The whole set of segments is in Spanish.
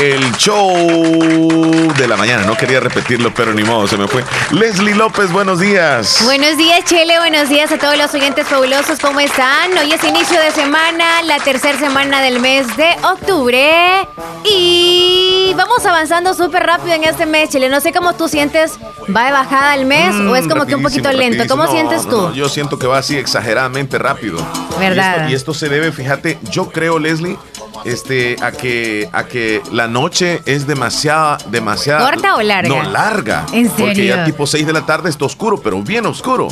el show de la mañana. No quería repetirlo, pero ni modo, se me fue. Leslie López, buenos días. Buenos días, Chele. Buenos días a todos los oyentes fabulosos. ¿Cómo están? Hoy es inicio de semana, la tercera semana del mes de octubre. Y vamos avanzando súper rápido en este mes, Chele. No sé cómo tú sientes. ¿Va de bajada el mes o es como que un poquito lento? ¿Cómo sientes tú? yo siento que va así exageradamente rápido. ¿Verdad? y esto se debe, fíjate, yo creo, Leslie, este, a que, a que la noche es demasiada, demasiada. ¿Corta o larga? No, larga. ¿En serio? Porque ya tipo 6 de la tarde está oscuro, pero bien oscuro.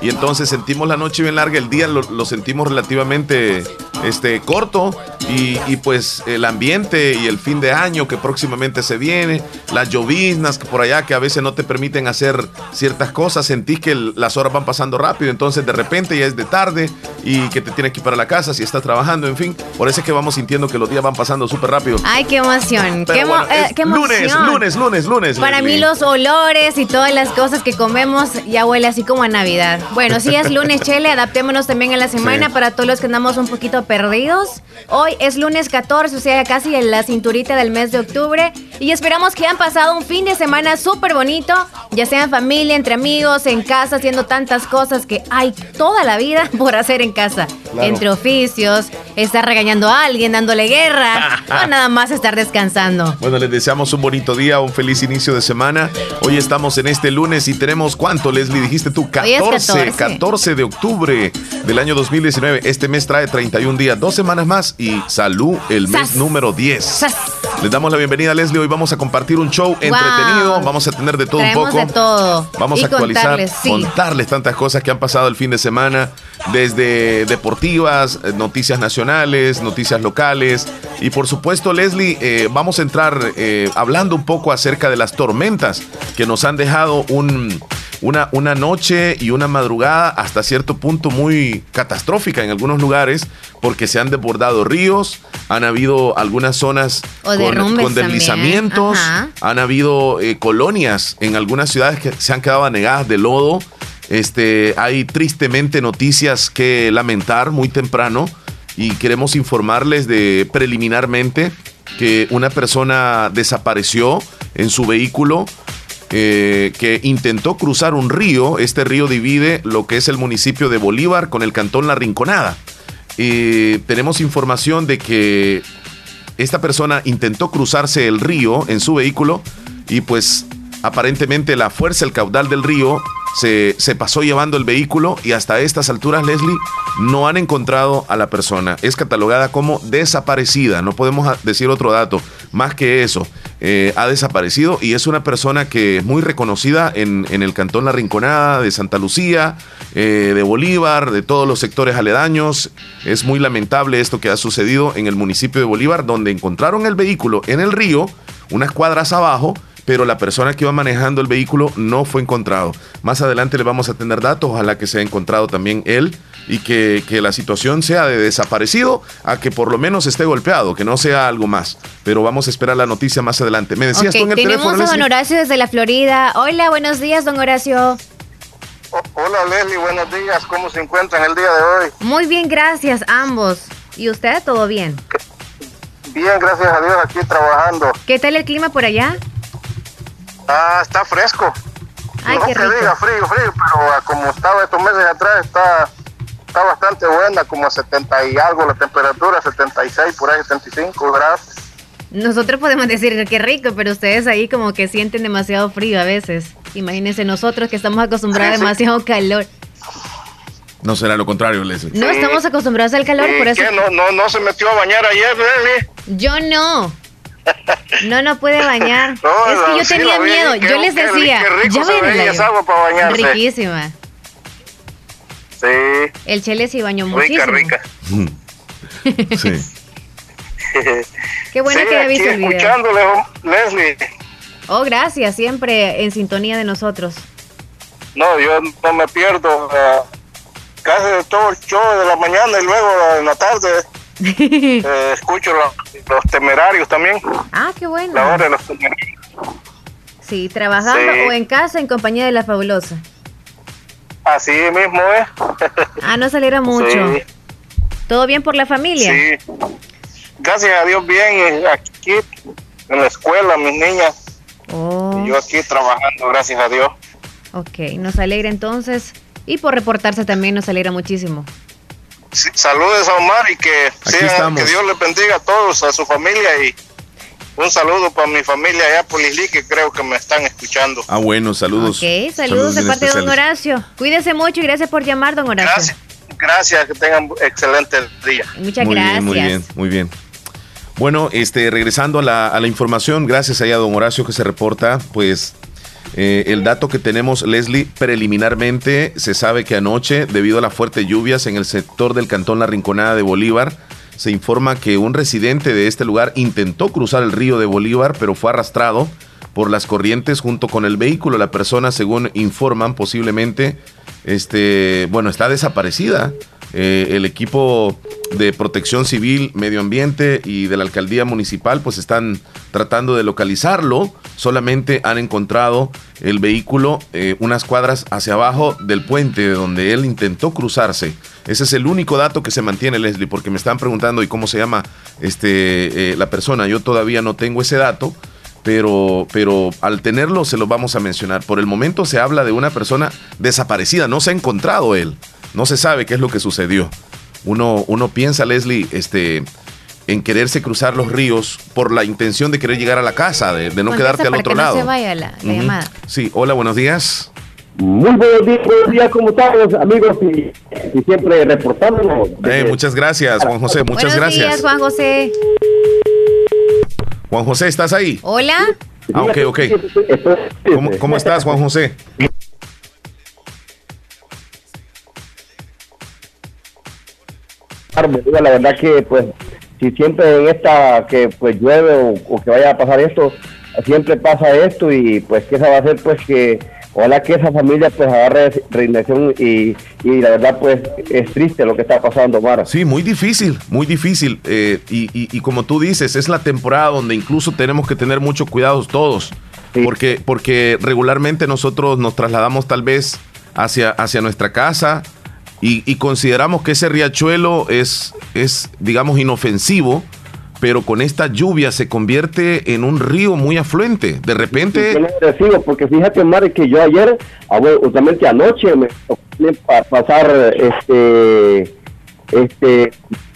Y entonces sentimos la noche bien larga, el día lo, sentimos relativamente este, corto y, y, pues el ambiente y el fin de año que próximamente se viene, las lloviznas que por allá que a veces no te permiten hacer ciertas cosas, sentís que las horas van pasando rápido, entonces de repente ya es de tarde y que te tienes que ir para la casa si estás trabajando, en fin, por eso es que vamos sintiendo que los días van pasando súper rápido. Ay, qué emoción, qué, eh, qué, emoción. Lunes, lunes, lunes, lunes. Para mí los olores y todas las cosas que comemos ya huele así como a Navidad. Bueno, sí es lunes, Chele, adaptémonos también a la semana para todos los que andamos un poquito perdidos. Hoy es lunes 14, o sea, casi en la cinturita del mes de octubre. Y esperamos que hayan pasado un fin de semana súper bonito, ya sea en familia, entre amigos, en casa, haciendo tantas cosas que hay toda la vida por hacer en casa. Entre oficios, estar regañando a alguien, dándole guerra, o nada más estar descansando. Bueno, les deseamos un bonito día, un feliz inicio de semana. Hoy estamos en este lunes y tenemos, ¿cuánto, Leslie? Dijiste tú, 14, 14. de octubre del año 2019. Este mes trae 31 días, dos semanas más y salud, el mes número 10. Les damos la bienvenida, Leslie. Hoy vamos a compartir un show entretenido. Vamos a tener de todo un poco. De todo. Vamos a actualizar, contarles, tantas cosas que han pasado el fin de semana, desde deportivas, eh, noticias nacionales, noticias locales. Y por supuesto, Leslie, eh, vamos a entrar eh, hablando un poco acerca de las tormentas que nos han dejado un una, una noche y una madrugada hasta cierto punto muy catastrófica en algunos lugares porque se han desbordado ríos, han habido algunas zonas con, deslizamientos, han habido eh, colonias en algunas ciudades que se han quedado anegadas de lodo. Este, hay tristemente noticias que lamentar muy temprano y queremos informarles de preliminarmente que una persona desapareció en su vehículo eh, que intentó cruzar un río. Este río divide lo que es el municipio de Bolívar con el cantón La Rinconada. Y tenemos información de que esta persona intentó cruzarse el río en su vehículo y pues aparentemente la fuerza, el caudal del río se, se, pasó llevando el vehículo y hasta estas alturas, Leslie, no han encontrado a la persona. Es catalogada como desaparecida. No podemos decir otro dato más que eso. Eh, ha desaparecido y es una persona que es muy reconocida en, el cantón La Rinconada, de Santa Lucía, eh, de Bolívar, de todos los sectores aledaños. Es muy lamentable esto que ha sucedido en el municipio de Bolívar, donde encontraron el vehículo en el río, unas cuadras abajo, pero la persona que iba manejando el vehículo no fue encontrado. Más adelante le vamos a tener datos, ojalá que sea encontrado también él y que, la situación sea de desaparecido a que por lo menos esté golpeado, que no sea algo más. Pero vamos a esperar la noticia más adelante. Me decías tú en el Tenemos teléfono. a don Horacio desde la Florida. Hola, buenos días, don Horacio. hola Leslie, buenos días. ¿Cómo se encuentran el día de hoy? Muy bien, gracias, ambos. ¿Y usted todo bien? Bien, gracias a Dios, aquí trabajando. ¿Qué tal el clima por allá? Ah, está fresco. Ay, no qué que diga frío, frío, pero como estaba estos meses atrás, está, está bastante buena, como a 70 y algo la temperatura, 76, por ahí 75 grados. Nosotros podemos decir que rico, pero ustedes ahí como que sienten demasiado frío a veces. Imagínense nosotros que estamos acostumbrados a demasiado calor. No será lo contrario, Leslie. No, estamos acostumbrados al calor, por eso. ¿Qué? ¿No, no, ¿No se metió a bañar ayer, Leslie? Yo no. No, no puede bañar. es que yo tenía miedo. yo les decía, ya ven agua para bañarse. Riquísima. Sí. El Chele se bañó muchísimo. Rica, rica. sí. Qué bueno que haya visto el video. escuchándole, Leslie. Oh, gracias, siempre en sintonía de nosotros. No, yo no me pierdo casi de todo el show de la mañana y luego en la tarde eh, escucho los, temerarios también. Ah, qué bueno. La hora de los temerarios. Sí, trabajando o en casa en compañía de la fabulosa. Así mismo es. ah, no saliera mucho. ¿Todo bien por la familia? Sí. Gracias a Dios bien. Aquí en la escuela, mis niñas. Oh. Y yo aquí trabajando, gracias a Dios. Ok, nos alegra entonces. Y por reportarse también nos alegra muchísimo. Saludos a Omar y que, que Dios le bendiga a todos, a su familia y un saludo para mi familia allá por Isli, que creo que me están escuchando. Ah, bueno, saludos. Ok, saludos, de parte de don Horacio. Cuídese mucho y gracias por llamar, don Horacio. Gracias, gracias que tengan excelente día. Muchas gracias. muy bien, muy bien. Bueno, este, regresando a la, a la información, gracias allá a don Horacio que se reporta, pues eh, el dato que tenemos, Leslie, preliminarmente se sabe que anoche, debido a las fuertes lluvias en el sector del cantón La Rinconada de Bolívar, se informa que un residente de este lugar intentó cruzar el río de Bolívar, pero fue arrastrado por las corrientes junto con el vehículo. La persona, según informan, posiblemente, este, bueno, está desaparecida. Eh, el equipo de protección civil, medio ambiente y de la alcaldía municipal pues están tratando de localizarlo. Solamente han encontrado el vehículo eh, unas cuadras hacia abajo del puente de donde él intentó cruzarse. Ese es el único dato que se mantiene, Leslie, porque me están preguntando y cómo se llama este, eh, la persona. Yo todavía no tengo ese dato. Pero, pero al tenerlo se lo vamos a mencionar. Por el momento se habla de una persona desaparecida, no se ha encontrado él. No se sabe qué es lo que sucedió. Uno, uno piensa, Leslie, este, en quererse cruzar los ríos por la intención de querer llegar a la casa, de, no quedarte al otro lado. No se vaya la, llamada. Sí, hola, buenos días. Muy buenos días, buenos días, ¿cómo estamos, amigos? Y, siempre reportándonos. Eh, muchas gracias, Juan José, muchas buenos gracias. Días, Juan José. Juan José, ¿estás ahí? Hola. Ah, ok, ok. ¿Cómo, cómo estás, Juan José? la verdad que pues si siempre en esta que pues llueve o, que vaya a pasar esto, siempre pasa esto y pues que esa va a ser pues que ojalá que esa familia pues agarre reinvención y, y la verdad pues es triste lo que está pasando, Mara. Sí, muy difícil, muy difícil. Eh, y, y, como tú dices, es la temporada donde incluso tenemos que tener mucho cuidado todos. Porque, porque regularmente nosotros nos trasladamos tal vez hacia, hacia nuestra casa, y, consideramos que ese riachuelo es, es, digamos, inofensivo, pero con esta lluvia se convierte en un río muy afluente. De repente... Sí, porque fíjate, Mari, que yo ayer, justamente anoche, me para pasar este, este,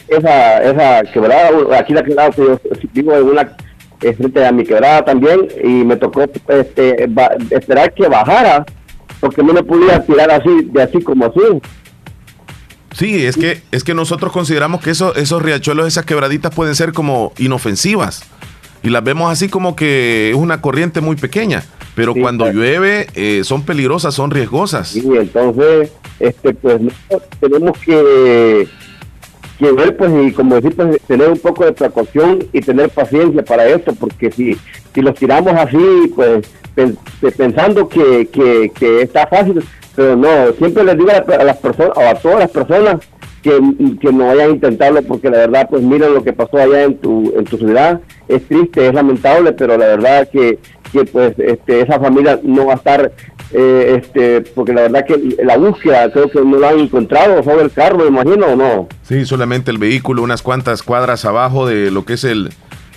esa, esa quebrada, aquí la quebrada que yo vivo en una frente a mi quebrada también, y me tocó este, esperar que bajara, porque no me podía tirar así, de así como así. Sí, es que, es que nosotros consideramos que eso, esos riachuelos, esas quebraditas pueden ser como inofensivas. Y las vemos así como que es una corriente muy pequeña. Pero cuando llueve eh, son peligrosas, son riesgosas. Sí, entonces este, pues tenemos que, que ver, pues, y como decir, pues, tener un poco de precaución y tener paciencia para esto, porque si, si los tiramos así, pues, pensando que, que, que está fácil, pero no, siempre les digo a, las personas, a todas las personas que, no vayan a intentarlo porque la verdad, pues miren lo que pasó allá en tu, en tu ciudad, es triste, es lamentable, pero la verdad que, que pues este, esa familia no va a estar, eh, este, porque la verdad que la búsqueda creo que no la han encontrado, sobre el carro, imagino, o no. Sí, solamente el vehículo, unas cuantas cuadras abajo de lo que es el,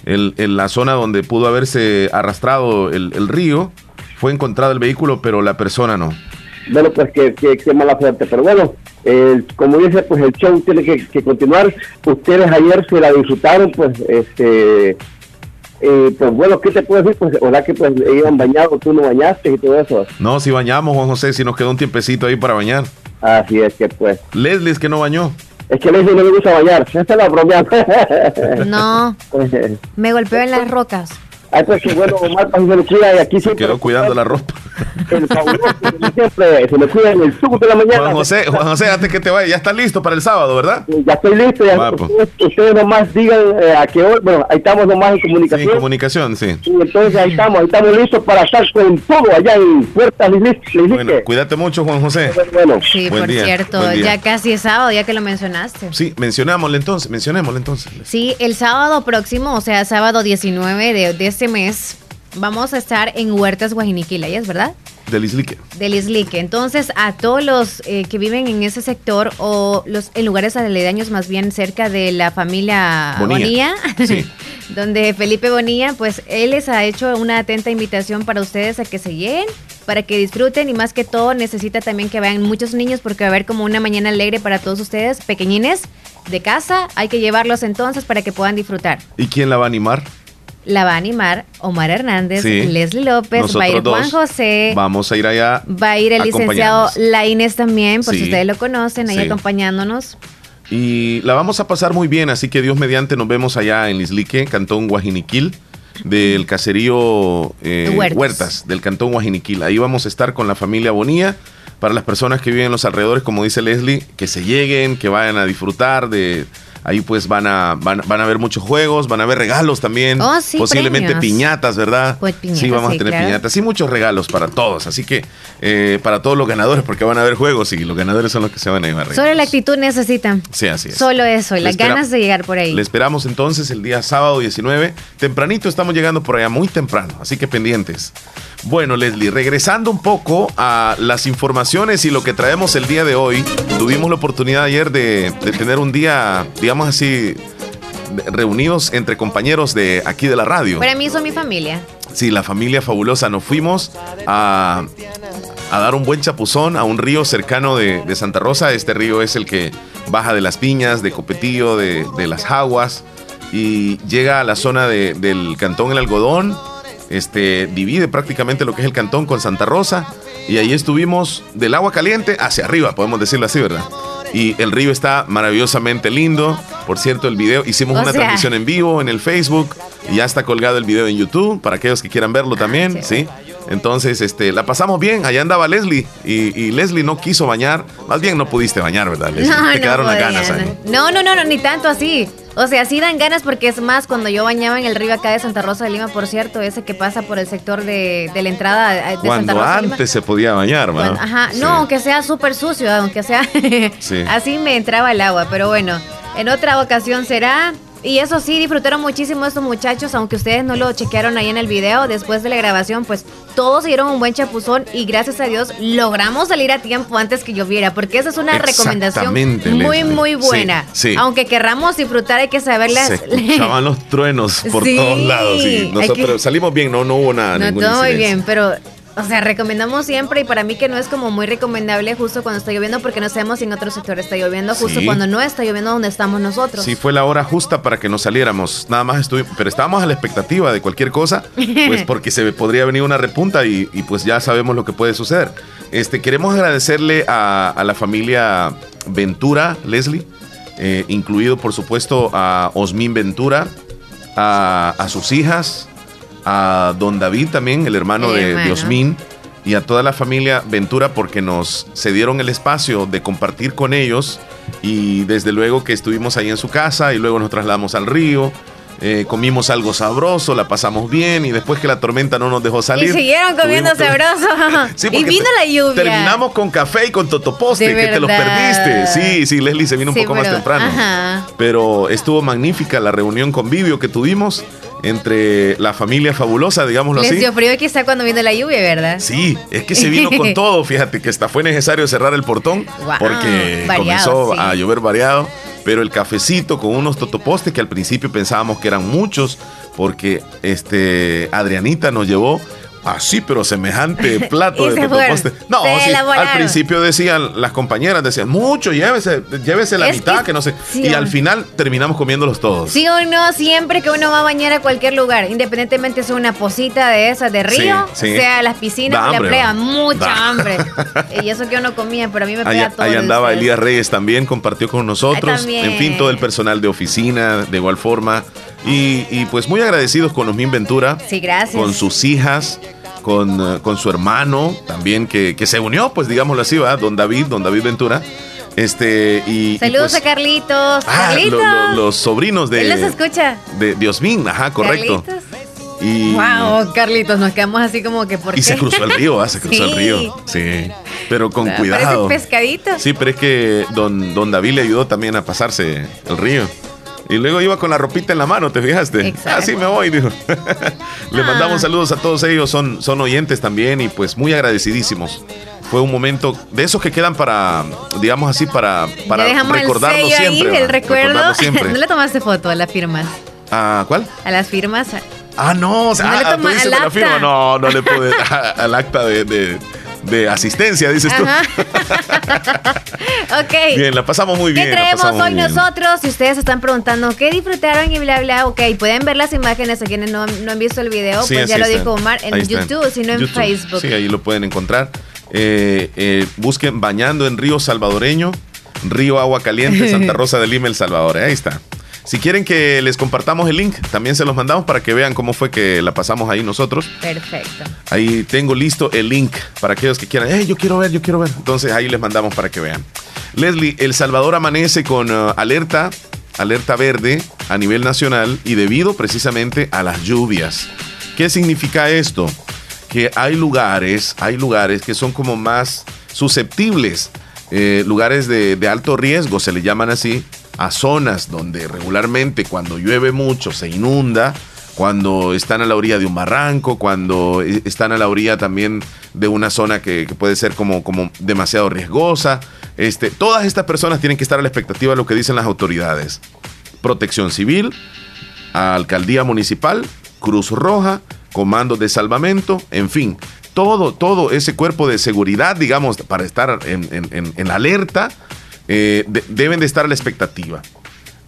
el, la zona donde pudo haberse arrastrado el río, fue encontrado el vehículo, pero la persona no bueno, pues que, que, mala suerte. Pero bueno, como dice, pues el show tiene que, continuar. Ustedes ayer se la disfrutaron, pues, este, eh, pues bueno, ¿qué te puedo decir? Pues, ¿verdad que pues iban bañados, tú no bañaste y todo eso? No, si bañamos, Juan José, si nos quedó un tiempecito ahí para bañar. Así es que pues. Leslie es que no bañó. Es que Leslie no me gusta bañar, se la. No, me golpeó en las rocas. Ay, pues que bueno, Omar, se lo cuida y aquí siempre. quedó cuidando la ropa. El fabuloso, siempre se me cuida en el suco de la mañana. Juan José, Juan José, antes que te vaya, ya está listo para el sábado, ¿verdad? Ya estoy listo, ya. Pues. ustedes, nomás digan eh, a qué hora, bueno, ahí estamos nomás en comunicación. Sí, en comunicación, sí. Y entonces ahí estamos, ahí estamos listos para estar con todo allá en Puerta Bueno, cuídate mucho, Juan José. Bueno, sí, por cierto, ya casi es sábado, ya que lo mencionaste. Sí, mencionémosle entonces, mencionémosle entonces. Sí, el sábado próximo, o sea, sábado 19 de, de este mes, vamos a estar en Huertas Guajiniquila, ¿es verdad? Del Islique. Del Islique. Entonces, a todos los eh, que viven en ese sector o los en lugares aledaños más bien cerca de la familia Bonilla, donde Felipe Bonilla, pues él les ha hecho una atenta invitación para ustedes a que se lleguen para que disfruten y más que todo necesita también que vean muchos niños porque va a haber como una mañana alegre para todos ustedes, pequeñines de casa, hay que llevarlos entonces para que puedan disfrutar. ¿Y quién la va a animar? La va a animar Omar Hernández, Leslie López, va a ir Juan José. Vamos a ir allá. Va a ir el licenciado Laines también, por si ustedes lo conocen, ahí acompañándonos. Y la vamos a pasar muy bien, así que Dios mediante nos vemos allá en Lislique, Cantón Guajiniquil, del caserío eh, Huertas. del Cantón Guajiniquil. Ahí vamos a estar con la familia Bonía. Para las personas que viven en los alrededores, como dice Leslie, que se lleguen, que vayan a disfrutar de, Ahí pues van a, van, van a ver muchos juegos, van a ver regalos también. Oh, posiblemente piñatas, ¿verdad? Pues piñatas, sí, vamos a tener piñatas. Sí, muchos regalos para todos. Así que eh, para todos los ganadores, porque van a haber juegos y los ganadores son los que se van a llevar. Solo la actitud necesitan. Sí, así es. Solo eso, y las ganas de llegar por ahí. Le esperamos entonces el día sábado 19. Tempranito estamos llegando por allá, muy temprano. Así que pendientes. Bueno, Leslie, regresando un poco a las informaciones y lo que traemos el día de hoy, tuvimos la oportunidad ayer de, tener un día, digamos así, reunidos entre compañeros de aquí de la radio. Para mí son mi familia. Sí, la familia fabulosa. Nos fuimos a, dar un buen chapuzón a un río cercano de, Santa Rosa. Este río es el que baja de las piñas, de Copetillo, de, las Jaguas y llega a la zona del Cantón El Algodón este, divide prácticamente lo que es el cantón con Santa Rosa. Y ahí estuvimos del agua caliente hacia arriba, podemos decirlo así, ¿verdad? Y el río está maravillosamente lindo. Por cierto, el video, hicimos una transmisión en vivo en el Facebook y ya está colgado el video en YouTube para aquellos que quieran verlo también, ¿sí? Entonces, este, la pasamos bien. Allá andaba Leslie y, Leslie no quiso bañar. Más bien no pudiste bañar, ¿verdad, Leslie? No, Te quedaron las ganas No, no, no, no, ni tanto así. O sea, sí dan ganas porque es más cuando yo bañaba en el río acá de Santa Rosa de Lima, por cierto, ese que pasa por el sector de, la entrada de Santa Rosa. Cuando antes se podía bañar, ¿verdad? ajá, no, aunque sea súper sucio, aunque sea. Así me entraba el agua, pero bueno, en otra ocasión será. Y eso sí, disfrutaron muchísimo estos muchachos, aunque ustedes no lo chequearon ahí en el video, después de la grabación, pues todos se dieron un buen chapuzón y gracias a Dios logramos salir a tiempo antes que lloviera, porque esa es una recomendación muy, muy buena. Aunque querramos disfrutar, hay que saberlas. Se escuchaban los truenos por todos lados. Nosotros salimos bien, no, no hubo nada. No, todo muy bien, pero o sea, recomendamos siempre y para mí que no es como muy recomendable justo cuando está lloviendo porque no sabemos si en otro sector está lloviendo, justo cuando no está lloviendo donde estamos nosotros. Sí, fue la hora justa para que nos saliéramos. Nada más estuvimos, pero estábamos a la expectativa de cualquier cosa, pues porque se podría venir una repunta y, pues ya sabemos lo que puede suceder. Este, queremos agradecerle a, la familia Ventura, Leslie, eh, incluido por supuesto a Osmin Ventura, a, a sus hijas, a don David también, el hermano de Diosmín, y a toda la familia Ventura porque nos cedieron el espacio de compartir con ellos y desde luego que estuvimos ahí en su casa y luego nos trasladamos al río eh, comimos algo sabroso, la pasamos bien y después que la tormenta no nos dejó salir. Y siguieron comiendo sabroso. y vino la lluvia. Terminamos con café y con totoposte, que te los perdiste. Sí, sí, Leslie se vino un poco más temprano. Pero estuvo magnífica la reunión convivio que tuvimos entre la familia fabulosa, digámoslo Les así. dio frío quizá cuando vino la lluvia, ¿verdad? Sí, es que se vino con todo. Fíjate que hasta fue necesario cerrar el portón porque comenzó a llover variado pero el cafecito con unos totopostes que al principio pensábamos que eran muchos, porque este Adrianita nos llevó así, pero semejante plato de totoposte. No, al principio decían, las compañeras decían, mucho, llévese, llévese la mitad, que, no sé. y al final terminamos comiéndolos todos. Sí o no, siempre que uno va a bañar a cualquier lugar, independientemente sea una posita de esas de río, sea las piscinas, la playa, mucha hambre. y eso que uno comía, pero a mí me pega todo. Ahí andaba Elías Reyes también, compartió con nosotros. En fin, todo el personal de oficina, de igual forma. Y, pues muy agradecidos con Osmin Ventura. Sí, gracias. Con sus hijas, con, eh, con su hermano también, que, se unió, pues digámoslo así, va, don David, don David Ventura. Este, y, Saludos pues a Carlitos. Ah, Carlitos. los sobrinos de. Él los escucha. De Diosmín, ajá, correcto. Y, wow, Carlitos, nos quedamos así como que por Y se cruzó el río, ¿ah? se cruzó el río. Sí. Pero con cuidado. pescadito. Sí, pero es que don, don David le ayudó también a pasarse el río. Y luego iba con la ropita en la mano, ¿te fijaste? Así me voy, dijo. Le ah. mandamos saludos a todos ellos, son, son oyentes también y pues muy agradecidísimos. Fue un momento de esos que quedan para, digamos así, para, para recordarnos siempre. el recuerdo. ¿No le tomaste foto a las firmas? ¿A cuál? A las firmas. Ah, no, o sea, ¿No le ah, tomaste la firma? No, no le pude. al acta de de asistencia, dices tú. ok. Bien, la pasamos muy bien. ¿Qué traemos hoy nosotros? Si ustedes están preguntando qué disfrutaron y bla, bla, ok, pueden ver las imágenes a quienes no, han visto el video, pues ya lo dijo Omar en YouTube, sino en Facebook. Sí, ahí lo pueden encontrar. Eh, eh, busquen Bañando en Río Salvadoreño, Río Agua Caliente, Santa Rosa de Lima, El Salvador. Ahí está. Si quieren que les compartamos el link, también se los mandamos para que vean cómo fue que la pasamos ahí nosotros. Perfecto. Ahí tengo listo el link para aquellos que quieran. Hey, yo quiero ver, yo quiero ver. Entonces ahí les mandamos para que vean. Leslie, El Salvador amanece con uh, alerta, alerta verde a nivel nacional y debido precisamente a las lluvias. ¿Qué significa esto? Que hay lugares, hay lugares que son como más susceptibles, eh, lugares de, de alto riesgo, se le llaman así, a zonas donde regularmente cuando llueve mucho se inunda, cuando están a la orilla de un barranco, cuando e, están a la orilla también de una zona que, puede ser como, como demasiado riesgosa. Este, todas estas personas tienen que estar a la expectativa de lo que dicen las autoridades. Protección Civil, Alcaldía Municipal, Cruz Roja, Comando de Salvamento, en fin, todo, todo ese cuerpo de seguridad, digamos, para estar en, en, en alerta eh, deben de estar a la expectativa.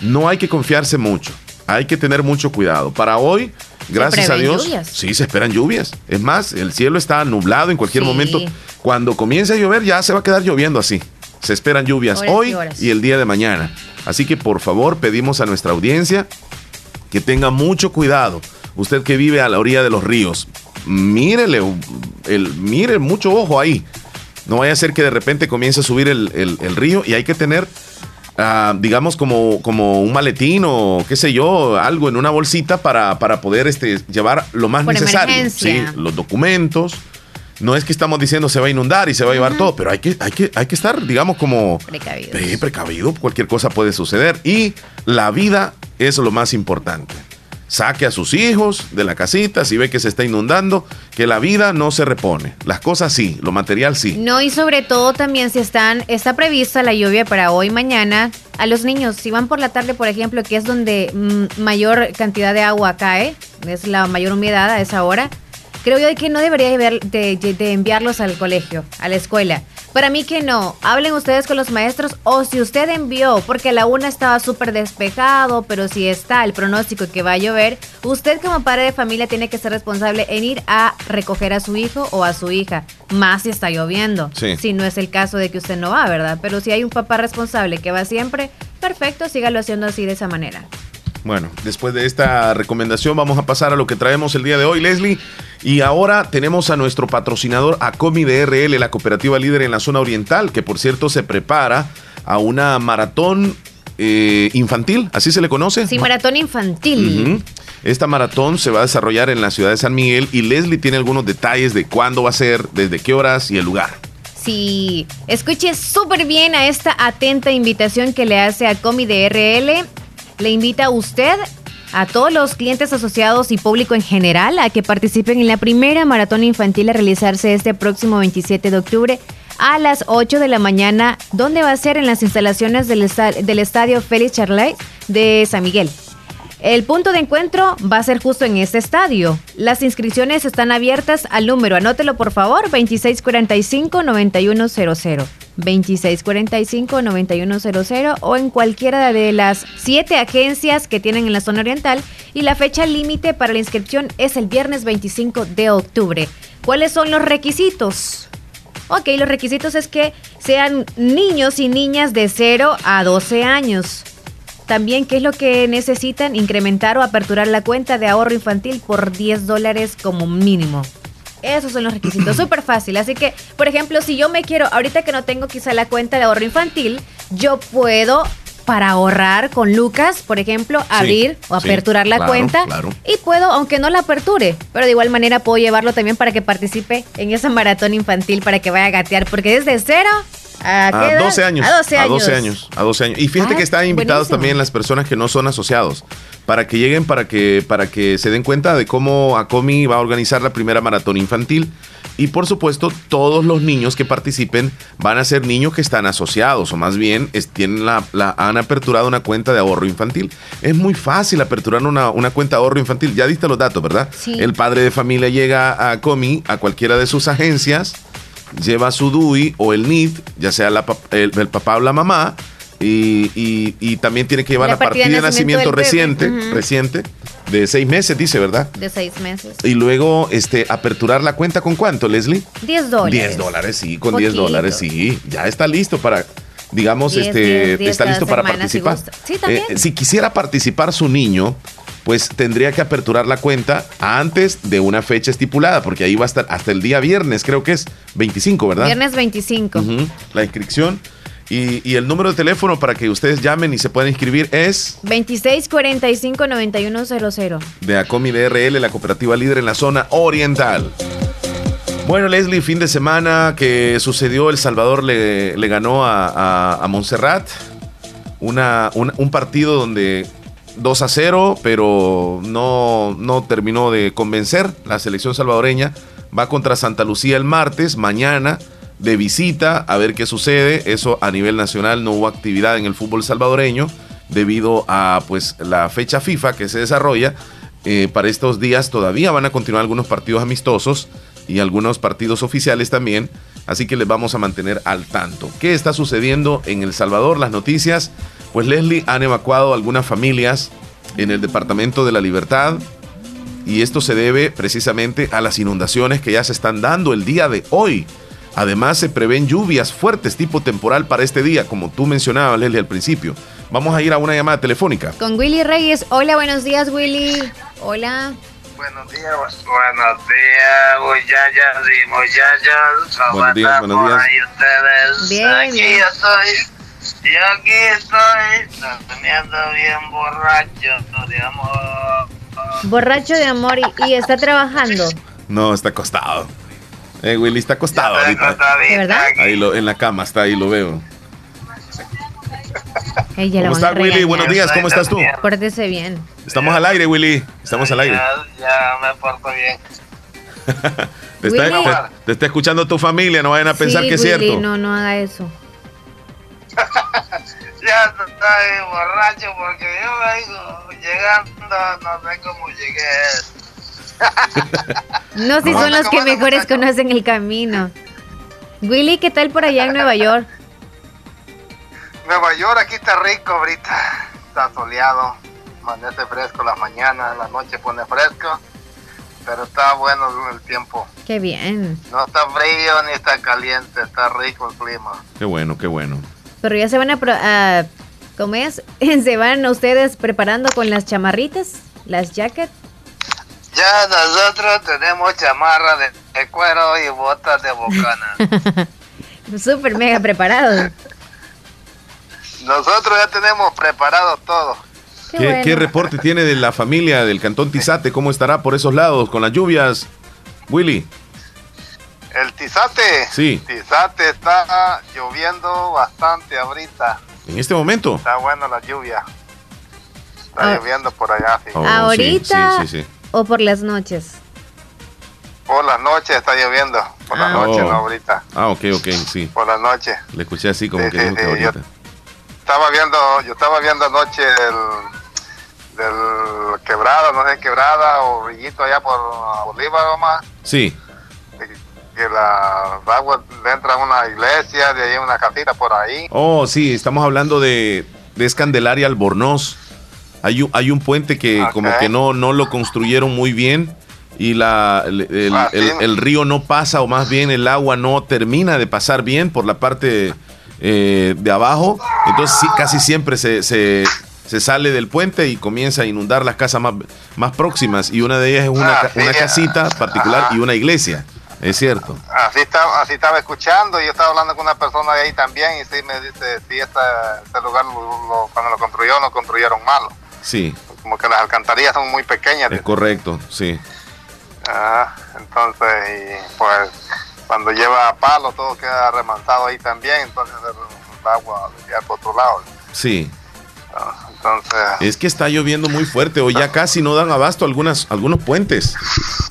No hay que confiarse mucho, hay que tener mucho cuidado. Para hoy, gracias a Dios, sí se esperan lluvias. Es más, el cielo está nublado en cualquier momento. Cuando comience a llover ya se va a quedar lloviendo así. Se esperan lluvias hoy y, el día de mañana. Así que por favor pedimos a nuestra audiencia que tenga mucho cuidado. Usted que vive a la orilla de los ríos, mírele, el, mire mucho ojo ahí. No vaya a ser que de repente comience a subir el, río y hay que tener, ah, digamos, como, como un maletín o qué sé yo, algo en una bolsita para, para poder este, llevar lo más necesario. Sí, los documentos. No es que estamos diciendo se va a inundar y se va a llevar todo, pero hay que, hay, que, hay que estar, digamos, como precavido. precavido. Cualquier cosa puede suceder. Y la vida es lo más importante saque a sus hijos de la casita si ve que se está inundando, que la vida no se repone. Las cosas sí, lo material sí. No, y sobre todo también si están, está prevista la lluvia para hoy, mañana, a los niños, si van por la tarde, por ejemplo, que es donde mm, mayor cantidad de agua cae, es la mayor humedad a esa hora, creo yo que no debería de enviarlos al colegio, a la escuela para mí que no. Hablen ustedes con los maestros o si usted envió, porque la una estaba súper despejado, pero si está el pronóstico que va a llover, usted como padre de familia tiene que ser responsable en ir a recoger a su hijo o a su hija, más si está lloviendo. Si no es el caso de que usted no va, ¿verdad? Pero si hay un papá responsable que va siempre, perfecto, sígalo haciendo así de esa manera. Bueno, después de esta recomendación vamos a pasar a lo que traemos el día de hoy, Leslie. Y ahora tenemos a nuestro patrocinador Acomi DRL, la cooperativa líder en la zona oriental, que por cierto se prepara a una maratón eh, infantil, así se le conoce. Sí, maratón infantil. Esta maratón se va a desarrollar en la ciudad de San Miguel y Leslie tiene algunos detalles de cuándo va a ser, desde qué horas y el lugar. Sí, escuche súper bien a esta atenta invitación que le hace Acomi DRL le invita a usted, a todos los clientes asociados y público en general, a que participen en la primera maratón infantil a realizarse este próximo 27 de octubre a las 8 de la mañana, donde va a ser en las instalaciones del, Estadio Félix Charlet de San Miguel. El punto de encuentro va a ser justo en este estadio. Las inscripciones están abiertas al número, anótelo por favor, 2645-9100. 2645-9100 o en cualquiera de las siete agencias que tienen en la zona oriental y la fecha límite para la inscripción es el viernes 25 de octubre. ¿Cuáles son los requisitos? Ok, los requisitos es que sean niños y niñas de 0 a 12 años. También, ¿qué es lo que necesitan? Incrementar o aperturar la cuenta de ahorro infantil por 10 dólares como mínimo. Esos son los requisitos, súper fácil. Así que, por ejemplo, si yo me quiero, ahorita que no tengo quizá la cuenta de ahorro infantil, yo puedo para ahorrar con Lucas, por ejemplo, abrir o aperturar la cuenta y puedo, aunque no la aperture, pero de igual manera puedo llevarlo también para que participe en esa maratón infantil para que vaya a gatear, porque desde cero ¿A, 12 años. A 12 años. A 12 años. A 12 años. Y fíjate ah, que están invitados también las personas que no son asociados para que lleguen, para que, para que se den cuenta de cómo ACOMI va a organizar la primera maratón infantil. Y por supuesto, todos los niños que participen van a ser niños que están asociados, o más bien tienen la, han aperturado una cuenta de ahorro infantil. Es muy fácil aperturar una, cuenta de ahorro infantil. Ya diste los datos, ¿verdad? El padre de familia llega a COMI, a cualquiera de sus agencias, lleva su DUI o el NID, ya sea el, papá o la mamá, y, también tiene que llevar la, partida, de nacimiento, reciente, reciente, de seis meses, dice, ¿verdad? De seis meses. Y luego este, aperturar la cuenta con cuánto, Leslie? Diez dólares. Diez dólares, sí, con diez dólares, sí. Ya está listo para, digamos, este, está listo para participar. sí, también. Eh, si quisiera participar su niño, pues tendría que aperturar la cuenta antes de una fecha estipulada, porque ahí va a estar hasta el día viernes, creo que es 25, ¿verdad? Viernes 25. La inscripción. Y, el número de teléfono para que ustedes llamen y se puedan inscribir es 2645-9100. De Acomi DRL, la cooperativa líder en la zona oriental. Bueno, Leslie, fin de semana que sucedió, El Salvador le, ganó a, a, Montserrat. Una, un, partido donde 2 a 0, pero no, no terminó de convencer. La selección salvadoreña va contra Santa Lucía el martes, mañana de visita a ver qué sucede. Eso a nivel nacional no hubo actividad en el fútbol salvadoreño debido a pues la fecha FIFA que se desarrolla. Eh, para estos días todavía van a continuar algunos partidos amistosos y algunos partidos oficiales también. Así que les vamos a mantener al tanto. ¿Qué está sucediendo en El Salvador? Las noticias. Pues Leslie han evacuado algunas familias en el Departamento de la Libertad. Y esto se debe precisamente a las inundaciones que ya se están dando el día de hoy Además, se prevén lluvias fuertes tipo temporal para este día, como tú mencionabas, Leslie, al principio. Vamos a ir a una llamada telefónica. Con Willy Reyes. Hola, buenos días, Willy. Hola. Buenos días, buenos días, muchachas y muchachos. Buenos días, buenos días. ustedes? Bien, aquí estoy. Y aquí estoy, teniendo bien borracho de amor. Borracho de amor y está trabajando. No, está acostado. Eh, Willy está acostado ahorita. ¿De verdad? Ahí lo, en la cama está, ahí lo veo. ¿Cómo estás, Willy? Buenos días, ¿cómo estás tú? Pórtese bien. Estamos al aire, Willy. Estamos al aire. Ya, me porto bien. te, está, te, está, escuchando tu familia, no vayan a pensar que es cierto. No, no haga eso. ya estoy borracho porque yo vengo llegando, no sé cómo llegué. no, si son los que mejores conocen el camino. Willy, ¿qué tal por allá en Nueva York? Nueva York, aquí está rico ahorita. Está soleado, amanece fresco la mañana, la noche pone fresco. Pero está bueno el tiempo. Qué bien. No está frío ni está caliente, está rico el clima. Qué bueno, qué bueno. Pero ya se van a... a ¿Cómo es? ¿Se van ustedes preparando con las chamarritas? ¿Las jackets? Ya nosotros tenemos chamarra de, cuero y botas de bocana. Súper mega preparado. Nosotros ya tenemos preparado todo. Qué, reporte tiene de la familia del Cantón Tizate? ¿Cómo estará por esos lados con las lluvias, Willy? El Tizate. Sí. Tizate está lloviendo bastante ahorita. ¿En este momento? Está bueno la lluvia. Está ah. lloviendo por allá. Oh, ahorita. Sí, sí, sí, o por las noches? Por las noches está lloviendo. Por las ah. noches, no ahorita. Ah, ok, ok, sí. Por las noches. Le escuché así como que, ahorita. Yo estaba viendo, yo estaba viendo anoche el del quebrada, no sé, quebrada o brillito allá por Bolívar más. Sí. Que la agua entra a una iglesia, de ahí una casita por ahí. Oh, sí, estamos hablando de, de Escandelaria Albornoz. Hay un, hay un puente que como que no, no lo construyeron muy bien y la, el, ah, río no pasa o más bien el agua no termina de pasar bien por la parte eh, de abajo. Entonces casi siempre se, se, sale del puente y comienza a inundar las casas más, más próximas y una de ellas es una, ah, una casita particular y una iglesia. Es cierto. Así estaba, así estaba escuchando y yo estaba hablando con una persona de ahí también y sí me dice, si este lugar cuando lo construyeron, lo construyeron malo. Sí. Como que las alcantarillas son muy pequeñas. Es correcto, sí. Ah, entonces, pues cuando lleva palo todo queda remansado ahí también, entonces el, agua ya por otro lado. Sí. Ah, entonces, es que está lloviendo muy fuerte o ya casi no dan abasto algunas, algunos puentes,